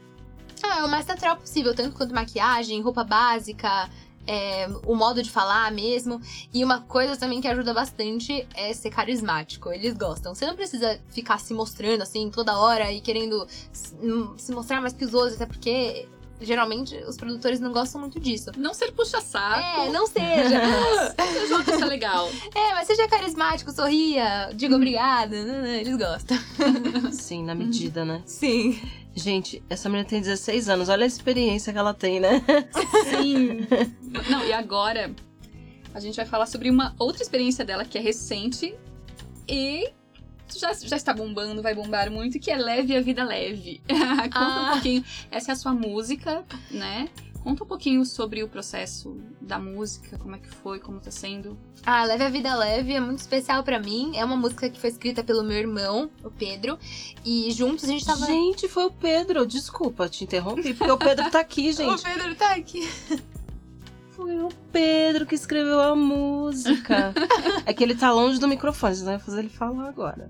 Speaker 3: é o mais natural possível, tanto quanto maquiagem, roupa básica, é, o modo de falar mesmo. E uma coisa também que ajuda bastante é ser carismático. Eles gostam. Você não precisa ficar se mostrando assim toda hora e querendo se se mostrar mais que os outros, até porque geralmente os produtores não gostam muito disso.
Speaker 2: Não ser puxa-saco.
Speaker 3: É, não seja.
Speaker 2: Seja uma pessoa legal.
Speaker 3: é, mas seja carismático, sorria, diga obrigada. Eles gostam. *laughs*
Speaker 1: Sim, na medida, né?
Speaker 3: Sim.
Speaker 1: Gente, essa menina tem 16 anos, olha a experiência que ela tem, né?
Speaker 2: Sim. Não, e agora a gente vai falar sobre uma outra experiência dela que é recente e já, já está bombando, vai bombar muito, que é Leve a Vida Leve. *laughs* Conta
Speaker 3: Ah.
Speaker 2: um pouquinho. Essa é a sua música, né? Conta um pouquinho sobre o processo da música, como é que foi, como tá sendo.
Speaker 3: Ah, Leve a Vida Leve é muito especial pra mim. É uma música que foi escrita pelo meu irmão, o Pedro. E juntos a gente tava.
Speaker 1: Gente, foi o Pedro. Desculpa te interromper, porque o Pedro tá aqui, *laughs*
Speaker 3: o
Speaker 1: gente.
Speaker 3: Pedro tá aqui.
Speaker 1: Foi o Pedro que escreveu a música. *laughs* é que ele tá longe do microfone, você vai fazer ele falar agora.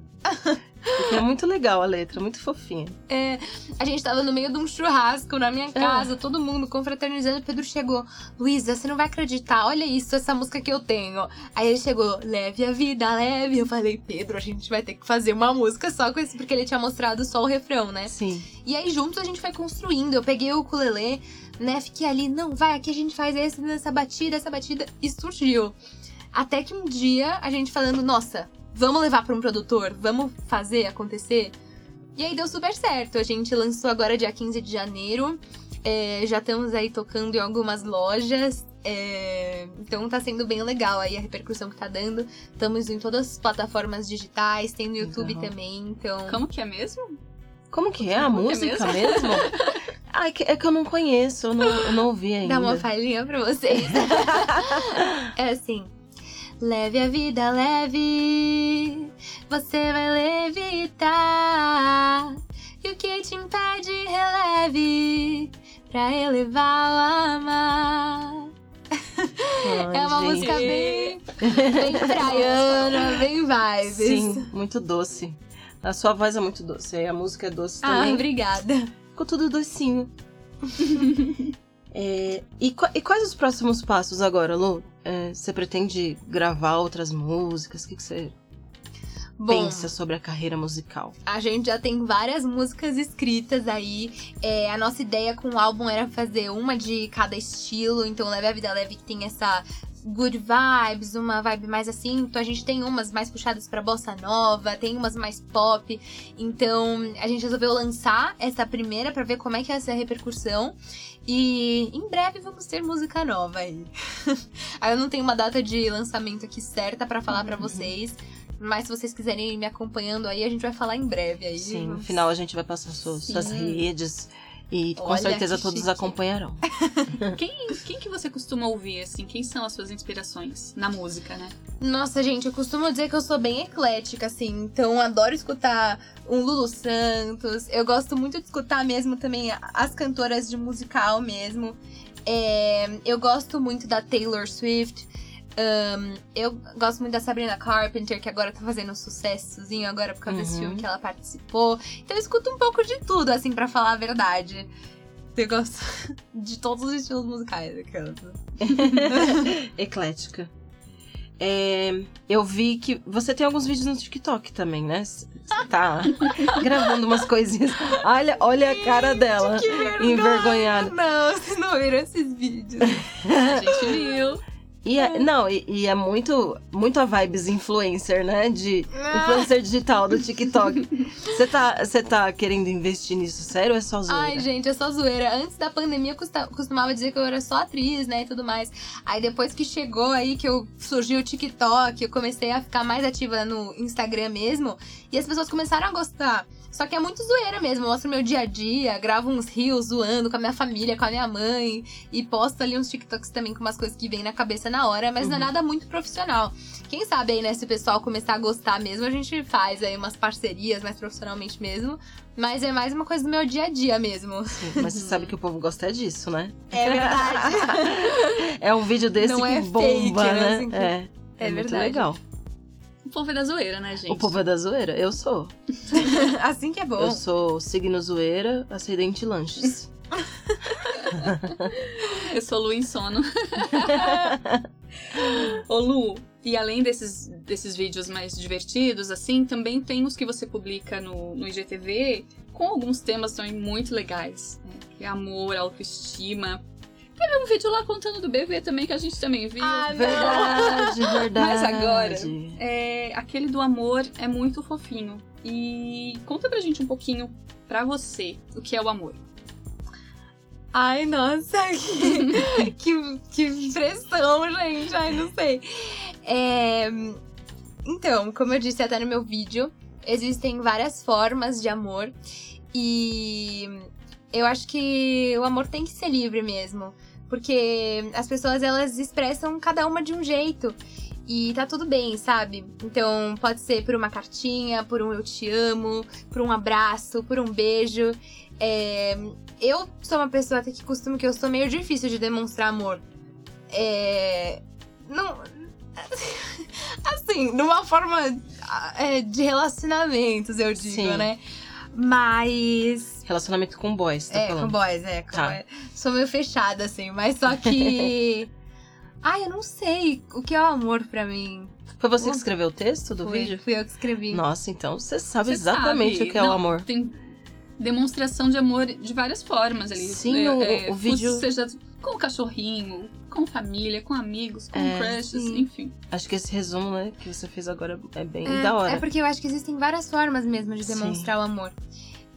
Speaker 1: Porque é muito legal a letra, muito fofinha.
Speaker 3: É, a gente tava no meio de um churrasco na minha casa, todo mundo confraternizando. O Pedro chegou: Luísa, você não vai acreditar, olha isso, essa música que eu tenho. Aí ele chegou: Leve a vida, leve. Eu falei: Pedro, a gente vai ter que fazer uma música só com esse, porque ele tinha mostrado só o refrão, né?
Speaker 1: Sim.
Speaker 3: E aí juntos a gente foi construindo. Eu peguei o ukulele, né? Fiquei ali, não, vai, aqui a gente faz esse, nessa batida, essa batida. E surgiu. Até que um dia a gente falando, nossa, vamos levar pra um produtor, vamos fazer acontecer. E aí deu super certo. A gente lançou agora dia 15 de janeiro. É, já estamos aí tocando em algumas lojas. é, então tá sendo bem legal aí a repercussão que tá dando. Estamos em todas as plataformas digitais, tem no YouTube
Speaker 1: Legal.
Speaker 3: também, então.
Speaker 2: Como que é mesmo?
Speaker 1: Como que é a
Speaker 2: Como que é
Speaker 1: música mesmo? Ah, *laughs* é que, é que eu não conheço, eu não, eu não ouvi ainda.
Speaker 3: Dá uma palhinha pra vocês. *laughs* é assim. Leve a vida leve, você vai levitar. E o que te impede, releve, pra elevar o amar.
Speaker 1: Ai, *laughs*
Speaker 3: é uma
Speaker 1: gente.
Speaker 3: música bem, bem praiana, bem vibes.
Speaker 1: Sim, muito doce. A sua voz é muito doce, aí a música é doce
Speaker 3: Ah,
Speaker 1: também.
Speaker 3: obrigada.
Speaker 1: Ficou tudo docinho. *laughs* É, e, e quais os próximos passos agora, Lu? É, você pretende gravar outras músicas? O que, que você
Speaker 3: Bom,
Speaker 1: pensa sobre a carreira musical?
Speaker 3: A gente já tem várias músicas escritas aí. É, a nossa ideia com o álbum era fazer uma de cada estilo. Então, Leve a Vida Leve, que tem essa good vibes, uma vibe mais assim. Então a gente tem umas mais puxadas pra bossa nova, tem umas mais pop. Então a gente resolveu lançar essa primeira pra ver como é que é essa repercussão. E em breve vamos ter música nova aí. *laughs* aí eu não tenho uma data de lançamento aqui certa para falar para vocês. Mas se vocês quiserem ir me acompanhando aí, a gente vai falar em breve aí.
Speaker 1: Sim, no final a gente vai passar suas, suas redes e com
Speaker 3: Olha
Speaker 1: certeza
Speaker 3: que
Speaker 1: todos
Speaker 3: chique.
Speaker 1: acompanharão. *laughs*
Speaker 2: Quem, quem que você costuma ouvir, assim? Quem são as suas inspirações na música, né?
Speaker 3: Nossa, gente, eu costumo dizer que eu sou bem eclética, assim. Então, eu adoro escutar um Lulu Santos. Eu gosto muito de escutar mesmo também as cantoras de musical mesmo. É, eu gosto muito da Taylor Swift. Ahn, eu gosto muito da Sabrina Carpenter, que agora tá fazendo um sucessozinho agora por causa desse
Speaker 1: Uhum.
Speaker 3: filme que ela participou. Então eu escuto um pouco de tudo, assim, pra falar a verdade. Eu gosto *laughs* de todos os estilos musicais. aquelas. *laughs*
Speaker 1: Eclética. É, eu vi que você tem alguns vídeos no TikTok também, né? Tá *laughs* gravando umas coisinhas. Olha, olha a cara dela.
Speaker 3: Que vergonha!
Speaker 1: Envergonhada.
Speaker 3: Não, vocês não viram esses vídeos.
Speaker 2: A gente viu.
Speaker 1: E é, não, e, e é muito, muito a vibes influencer, né? De influencer digital do TikTok. *laughs* Você tá, tá querendo investir nisso sério ou é só zoeira?
Speaker 3: Ai, gente, é só zoeira. Antes da pandemia, eu costumava dizer que eu era só atriz, né, e tudo mais. Aí depois que chegou aí, que eu surgiu o TikTok, eu comecei a ficar mais ativa no Instagram mesmo, e as pessoas começaram a gostar. Só que é muito zoeira mesmo, eu mostro meu dia a dia, gravo uns rios zoando com a minha família, com a minha mãe, e posto ali uns TikToks também com umas coisas que vêm na cabeça na hora, mas não é
Speaker 1: Uhum.
Speaker 3: nada muito profissional. Quem sabe aí, né, se o pessoal começar a gostar mesmo, a gente faz aí umas parcerias mais profissionalmente mesmo. Mas é mais uma coisa do meu dia a dia mesmo.
Speaker 1: Sim, mas você sabe que o povo gosta é disso, né?
Speaker 3: É verdade. *laughs*
Speaker 1: É um vídeo desse
Speaker 3: Não
Speaker 1: que
Speaker 3: é
Speaker 1: bomba,
Speaker 3: fake, né,
Speaker 1: né?
Speaker 3: assim
Speaker 1: É.
Speaker 3: É
Speaker 1: muito
Speaker 3: verdade.
Speaker 1: legal.
Speaker 2: O povo é da zoeira, né, gente?
Speaker 1: O povo é da zoeira? Eu sou. *laughs*
Speaker 3: assim que é bom.
Speaker 1: Eu sou signo zoeira, acidente lanches. *laughs*
Speaker 2: Eu sou Lu Insono. *laughs* Ô Lu, e além desses, desses vídeos mais divertidos, assim, também tem os que você publica no, no IGTV com alguns temas também muito legais. Né? Que é amor, autoestima. Teve um vídeo lá contando do BV também, que a gente também viu.
Speaker 3: Ah,
Speaker 1: Verdade, verdade.
Speaker 2: Mas agora- É, aquele do amor é muito fofinho. E conta pra gente um pouquinho, pra você, o que é o amor.
Speaker 3: Ai, nossa, *laughs* que, que, que pressão, gente. Ai, não sei. É, Então, como eu disse até no meu vídeo, existem várias formas de amor. E eu acho que o amor tem que ser livre mesmo. Porque as pessoas, elas expressam cada uma de um jeito. E tá tudo bem, sabe? Então, pode ser por uma cartinha, por um eu te amo, por um abraço, por um beijo. É, eu sou uma pessoa até que costumo que eu sou meio difícil de demonstrar amor. É. Não. *laughs* Assim, numa forma é, de relacionamentos, eu digo,
Speaker 1: Sim.
Speaker 3: né? Mas.
Speaker 1: Relacionamento com boys, tá
Speaker 3: é,
Speaker 1: falando?
Speaker 3: com boys, é. Com
Speaker 1: Tá.
Speaker 3: boys. Sou meio fechada, assim, mas só que. *laughs* Ai, eu não sei o que é o amor pra mim.
Speaker 1: Foi você que escreveu o texto do
Speaker 3: Fui,
Speaker 1: vídeo?
Speaker 3: fui eu que escrevi.
Speaker 1: Nossa, então você sabe
Speaker 2: Você
Speaker 1: exatamente
Speaker 2: sabe.
Speaker 1: o que é o
Speaker 2: Não,
Speaker 1: amor.
Speaker 2: Tem demonstração de amor de várias formas ali.
Speaker 1: Sim, o- o vídeo-
Speaker 2: Seja com o cachorrinho, com família, com amigos, com
Speaker 1: É,
Speaker 2: crushes,
Speaker 3: sim.
Speaker 2: enfim.
Speaker 1: Acho que esse resumo, né, que você fez agora é bem
Speaker 3: É,
Speaker 1: da hora.
Speaker 3: é porque eu acho que existem várias formas mesmo de
Speaker 1: Sim.
Speaker 3: demonstrar o amor.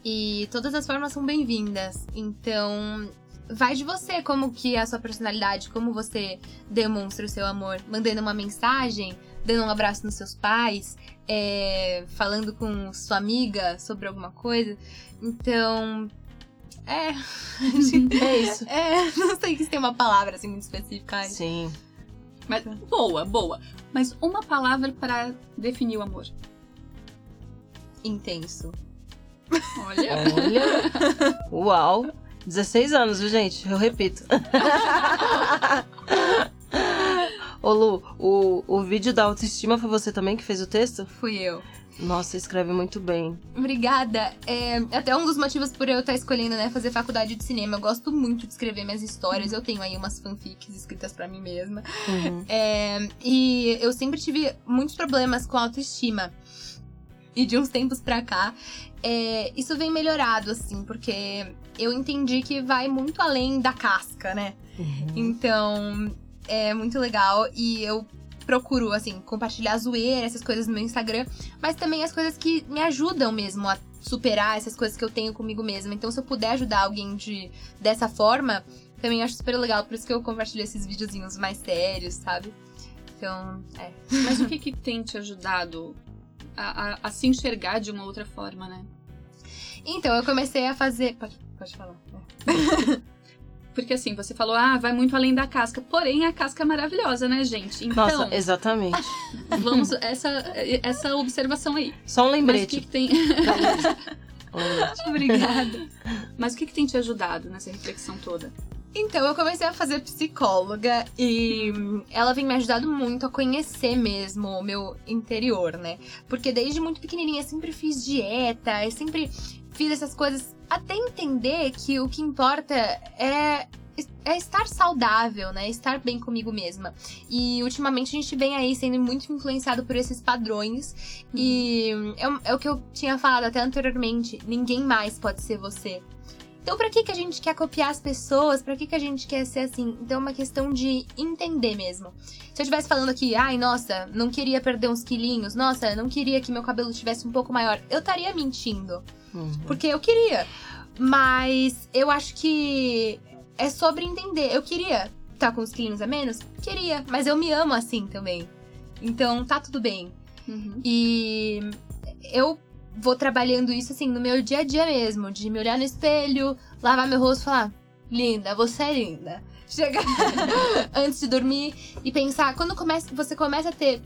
Speaker 3: E todas as formas são bem-vindas. Então, vai de você como que é a sua personalidade, como você demonstra o seu amor. Mandando uma mensagem, dando um abraço nos seus pais, é, falando com sua amiga sobre alguma coisa. Então, é... *laughs*
Speaker 1: É isso.
Speaker 3: é, *laughs* não sei se tem uma palavra assim muito específica. ai.
Speaker 1: Sim.
Speaker 2: Mas boa, boa. Mas uma palavra para definir o amor.
Speaker 3: Intenso.
Speaker 2: Olha.
Speaker 1: Olha. Uau. 16 anos, viu, gente? Eu repito. *laughs* Ô, Lu, o, o vídeo da autoestima foi você também que fez o texto?
Speaker 3: Fui eu.
Speaker 1: Nossa, escreve muito bem.
Speaker 3: Obrigada. É até um dos motivos por eu estar escolhendo, né, fazer faculdade de cinema. Eu gosto muito de escrever minhas histórias. Eu tenho aí umas fanfics escritas pra mim mesma.
Speaker 1: Uhum.
Speaker 3: É, e eu sempre tive muitos problemas com autoestima. E de uns tempos pra cá, é, isso vem melhorado, assim, porque eu entendi que vai muito além da casca, né?
Speaker 1: Uhum.
Speaker 3: Então, é muito legal e eu procuro, assim, compartilhar zoeira, essas coisas no meu Instagram, mas também as coisas que me ajudam mesmo a superar essas coisas que eu tenho comigo mesma. Então, se eu puder ajudar alguém de, dessa forma, também acho super legal. Por isso que eu compartilho esses videozinhos mais sérios, sabe? Então, é.
Speaker 2: Mas o que, que tem te ajudado a, a, a se enxergar de uma outra forma, né?
Speaker 3: Então, eu comecei a fazer. Pode, pode falar. *laughs*
Speaker 2: Porque assim, você falou, ah, vai muito além da casca. Porém, a casca é maravilhosa, né, gente? Então,
Speaker 1: Nossa, exatamente. *laughs*
Speaker 2: vamos, essa, essa observação aí.
Speaker 1: Só um
Speaker 2: Mas o
Speaker 1: lembrete.
Speaker 2: que, que tem.
Speaker 1: Lembrete. *laughs*
Speaker 3: Obrigada.
Speaker 2: Mas o que, que tem te ajudado nessa reflexão toda?
Speaker 3: Então, eu comecei a fazer psicóloga e ela vem me ajudando muito a conhecer mesmo o meu interior, né? Porque desde muito pequenininha eu sempre fiz dieta, eu sempre fiz essas coisas até entender que o que importa é é estar saudável, né? Estar bem comigo mesma. E ultimamente a gente vem aí sendo muito influenciado por esses padrões. E é, o- é o que eu tinha falado até anteriormente: ninguém mais pode ser você. Então, pra que, que a gente quer copiar as pessoas? Pra que, que a gente quer ser assim? Então, é uma questão de entender mesmo. Se eu estivesse falando aqui, ai, nossa, não queria perder uns quilinhos, nossa, não queria que meu cabelo tivesse um pouco maior, eu estaria mentindo.
Speaker 1: Uhum.
Speaker 3: Porque eu queria. Mas eu acho que é sobre entender. Eu queria estar com uns quilinhos a menos? Queria. Mas eu me amo assim também. Então tá tudo bem.
Speaker 2: Uhum.
Speaker 3: E eu vou trabalhando isso assim no meu dia a dia mesmo, de me olhar no espelho, lavar meu rosto e falar: "Linda, você é linda". *laughs* Chegar *laughs* antes de dormir e pensar, quando começa, você começa a ter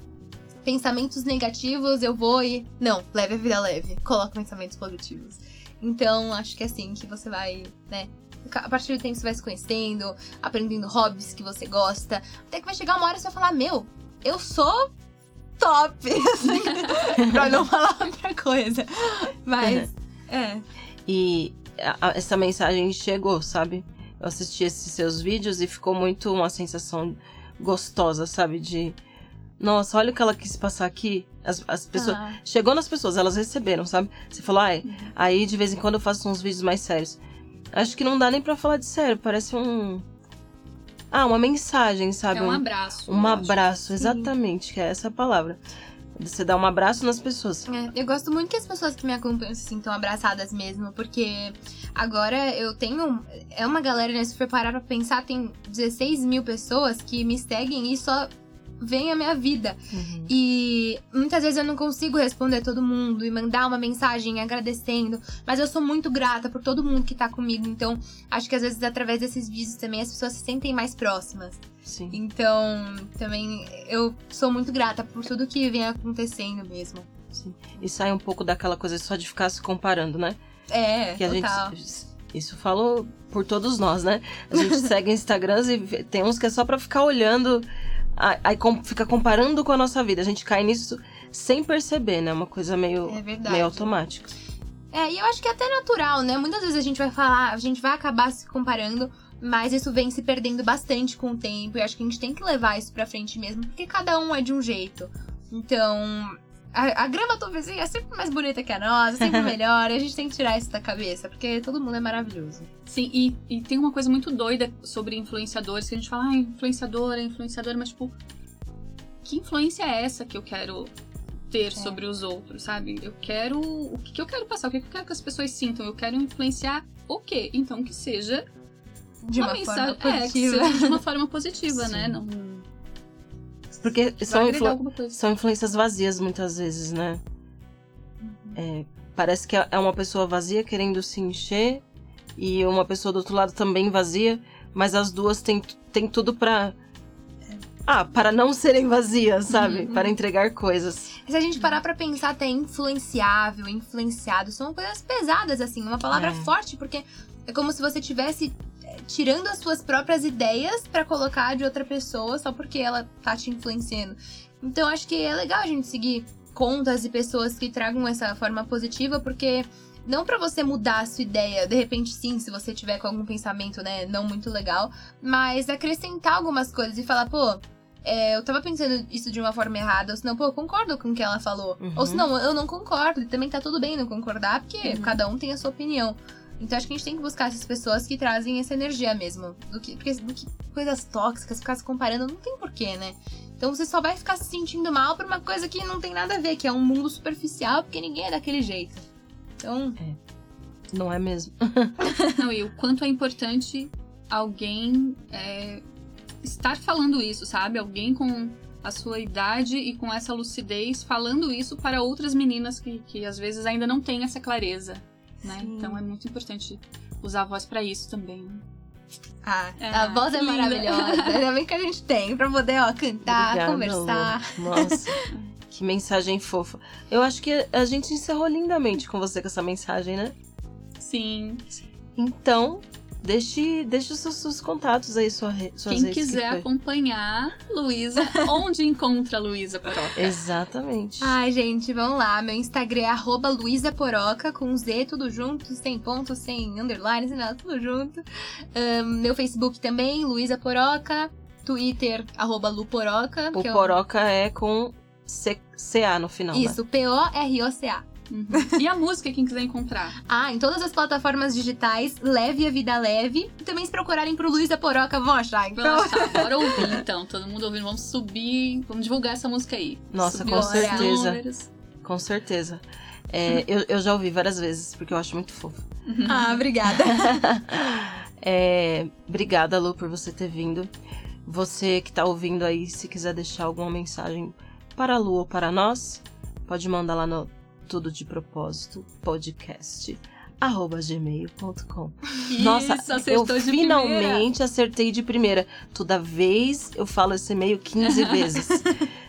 Speaker 3: pensamentos negativos, eu vou e não, leve a vida leve, coloca pensamentos positivos. Então, acho que é assim que você vai, né, a partir do tempo você vai se conhecendo, aprendendo hobbies que você gosta, até que vai chegar uma hora e você vai falar: "Meu, eu sou top. *laughs* Assim, *laughs* pra não falar outra coisa. Mas, é.
Speaker 1: E a- essa mensagem chegou, sabe? Eu assisti esses seus vídeos e ficou muito uma sensação gostosa, sabe? De. Nossa, olha o que ela quis passar aqui. As, as pessoas.
Speaker 3: Ah,
Speaker 1: Chegou nas pessoas, elas receberam, sabe? Você falou, ai, aí de vez em quando eu faço uns vídeos mais sérios. Acho que não dá nem pra falar de sério, parece um. Ah, uma mensagem, sabe?
Speaker 2: É um abraço.
Speaker 1: Um
Speaker 2: acho.
Speaker 1: abraço, exatamente, que é essa a palavra. Você dá um abraço nas pessoas.
Speaker 3: é, eu gosto muito que as pessoas que me acompanham se sintam abraçadas mesmo, porque agora eu tenho. É uma galera, né? Se for parar pra pensar, tem 16 mil pessoas que me seguem e só veem a minha vida.
Speaker 1: Uhum.
Speaker 3: E muitas vezes eu não consigo responder todo mundo e mandar uma mensagem agradecendo, mas eu sou muito grata por todo mundo que tá comigo. Então, acho que às vezes através desses vídeos também as pessoas se sentem mais próximas.
Speaker 1: Sim.
Speaker 3: Então, também eu sou muito grata por tudo que vem acontecendo mesmo.
Speaker 1: Sim. E sai um pouco daquela coisa só de ficar se comparando, né?
Speaker 3: É,
Speaker 1: Que a
Speaker 3: total.
Speaker 1: gente. Isso falou por todos nós, né? A gente *laughs* segue Instagrams e tem uns que é só pra ficar olhando, aí com- fica comparando com a nossa vida. A gente cai nisso sem perceber, né? Uma coisa meio,
Speaker 3: É
Speaker 1: meio automática.
Speaker 3: É, e eu acho que é até natural, né? Muitas vezes a gente vai falar, a gente vai acabar se comparando, mas isso vem se perdendo bastante com o tempo. E acho que a gente tem que levar isso pra frente mesmo, porque cada um é de um jeito. Então, a, a grama do vizinho é sempre mais bonita que a nossa, sempre *laughs* melhor. e a gente tem que tirar isso da cabeça, porque todo mundo é maravilhoso.
Speaker 2: Sim, e, e tem uma coisa muito doida sobre influenciadores, que a gente fala, ah, influenciadora, influenciadora, mas tipo, que influência é essa que eu quero ter sobre os outros, sabe? Eu quero. O que, que eu quero passar? O que, que eu quero que as pessoas sintam? Eu quero influenciar o quê? Então que seja
Speaker 3: De uma,
Speaker 2: mensagem.
Speaker 3: forma
Speaker 2: É,
Speaker 3: positiva.
Speaker 2: seja de uma *laughs* forma positiva, né? Não.
Speaker 1: Porque são, influ- são influências vazias muitas vezes, né? É, parece que é uma pessoa vazia querendo se encher e uma pessoa do outro lado também vazia, mas as duas têm, têm tudo pra. Ah, para não serem vazias, sabe?
Speaker 3: Uhum.
Speaker 1: Para entregar coisas.
Speaker 3: Se a gente parar pra pensar até influenciável, influenciado, são coisas pesadas, assim, uma palavra
Speaker 1: É.
Speaker 3: forte, porque é como se você tivesse tirando as suas próprias ideias pra colocar de outra pessoa só porque ela tá te influenciando. Então acho que é legal a gente seguir contas e pessoas que tragam essa forma positiva, porque não pra você mudar a sua ideia, de repente sim, se você tiver com algum pensamento, né, não muito legal, mas acrescentar algumas coisas e falar, pô, é, eu tava pensando isso de uma forma errada, ou senão, pô, eu concordo com o que ela falou.
Speaker 1: Uhum.
Speaker 3: Ou senão, eu não concordo, e também tá tudo bem não concordar, porque
Speaker 2: Uhum.
Speaker 3: cada um tem a sua opinião. Então acho que a gente tem que buscar essas pessoas que trazem essa energia mesmo. Do que, porque do que coisas tóxicas, ficar se comparando, não tem porquê, né? Então você só vai ficar se sentindo mal por uma coisa que não tem nada a ver, que é um mundo superficial, porque ninguém é daquele jeito. Então.
Speaker 1: Não é mesmo? *laughs*
Speaker 2: Não, e o quanto é importante alguém é, estar falando isso, sabe? Alguém com a sua idade e com essa lucidez falando isso para outras meninas que, que às vezes ainda não têm essa clareza, né?
Speaker 3: Sim.
Speaker 2: Então é muito importante usar a voz para isso também.
Speaker 3: Ah,
Speaker 2: Ah,
Speaker 3: a voz é
Speaker 2: linda.
Speaker 3: maravilhosa. *laughs* Ainda bem que a gente tem pra poder, ó, cantar,
Speaker 1: Obrigada,
Speaker 3: conversar.
Speaker 1: Lu. Nossa, *laughs* que mensagem fofa. Eu acho que a gente encerrou lindamente com você com essa mensagem, né?
Speaker 2: Sim.
Speaker 1: Então, deixe, deixe os seus, seus contatos aí, sua, suas
Speaker 2: Quem quiser
Speaker 1: que
Speaker 2: acompanhar Luísa, *laughs* onde encontra a Luísa Poroca?
Speaker 1: Exatamente.
Speaker 3: Ai, gente, vamos lá. Meu Instagram é arroba Luísa Poroca, com Z, tudo junto, sem ponto, sem underline, sem nada, tudo junto. Ahn, meu Facebook também, Luísa Poroca. Twitter, arroba Lu Poroca.
Speaker 1: o
Speaker 3: que é
Speaker 1: Poroca é com C- CA no final. né?
Speaker 3: Isso, P-O-R-O-C-A.
Speaker 2: Uhum. E a música, quem quiser encontrar?
Speaker 3: Ah, em todas as plataformas digitais, Leve a Vida Leve. E também se procurarem pro Luísa Poroca, vão achar. Então,
Speaker 2: Vamos achar, *laughs* bora ouvir então. Todo mundo ouvindo, vamos subir, vamos divulgar essa música aí.
Speaker 1: Nossa,
Speaker 2: Subir
Speaker 1: com certeza.
Speaker 2: números.
Speaker 1: Com certeza. É, eu, eu já ouvi várias vezes, porque eu acho muito fofo.
Speaker 3: ah, obrigada. *laughs*
Speaker 1: É, obrigada, Lu, por você ter vindo. Você que tá ouvindo aí, se quiser deixar alguma mensagem para a Lu ou para nós, pode mandar lá no Tudo de Propósito Podcast arroba gmail.com Nossa, eu
Speaker 2: acertou de primeira.
Speaker 1: finalmente acertei de primeira. Toda vez eu falo esse e-mail 15 *laughs* vezes.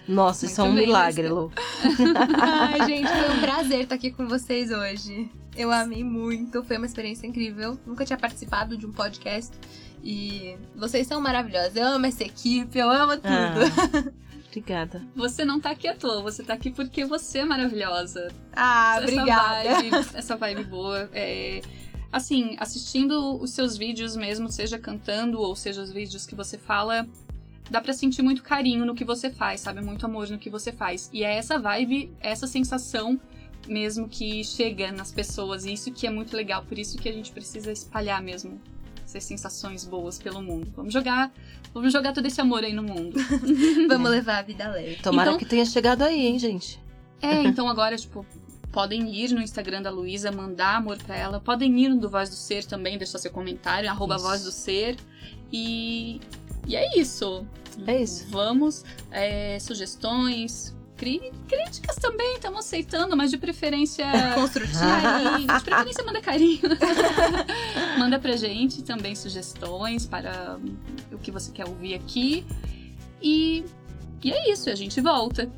Speaker 1: Nossa, isso é um
Speaker 2: Muito
Speaker 1: milagre,
Speaker 2: Lúcia.
Speaker 1: Lu.
Speaker 3: Ai, gente, foi um prazer estar aqui com vocês hoje. Eu amei muito, foi uma experiência incrível. Nunca tinha participado de um podcast. E vocês são maravilhosos. Eu amo essa equipe, eu amo tudo.
Speaker 1: Ah, *laughs* obrigada.
Speaker 2: Você não tá aqui à toa, você tá aqui porque você é maravilhosa.
Speaker 3: Ah,
Speaker 2: essa
Speaker 3: obrigada.
Speaker 2: Vibe, essa vibe boa. É, assim, assistindo os seus vídeos mesmo, seja cantando ou seja os vídeos que você fala, dá pra sentir muito carinho no que você faz, sabe? Muito amor no que você faz. E é essa vibe, essa sensação mesmo que chega nas pessoas. E isso que é muito legal. Por isso que a gente precisa espalhar mesmo essas sensações boas pelo mundo. Vamos jogar, vamos jogar todo esse amor aí no mundo. *laughs*
Speaker 3: Vamos levar a vida leve.
Speaker 1: Tomara
Speaker 2: Então-
Speaker 1: que tenha chegado aí, hein, gente?
Speaker 2: É, *laughs* então agora, tipo, podem ir no Instagram da Luísa, mandar amor pra ela. Podem ir no do Voz do Ser também, deixar seu comentário, arroba. Voz do Ser. E, e é isso.
Speaker 1: É isso.
Speaker 2: Vamos, é, sugestões, cri- críticas também, estamos aceitando, mas de preferência
Speaker 3: Construtivo.
Speaker 2: carinho. De *laughs* preferência manda carinho. *laughs* manda pra gente também sugestões para o que você quer ouvir aqui. E, e é isso, a gente volta.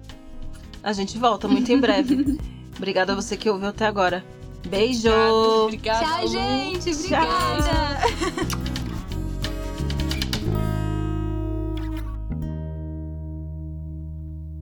Speaker 1: A gente volta muito em breve. *laughs* Obrigada a você que ouviu até agora. Beijo!
Speaker 2: Obrigada,
Speaker 3: Tchau, gente.
Speaker 1: Tchau.
Speaker 3: Obrigada.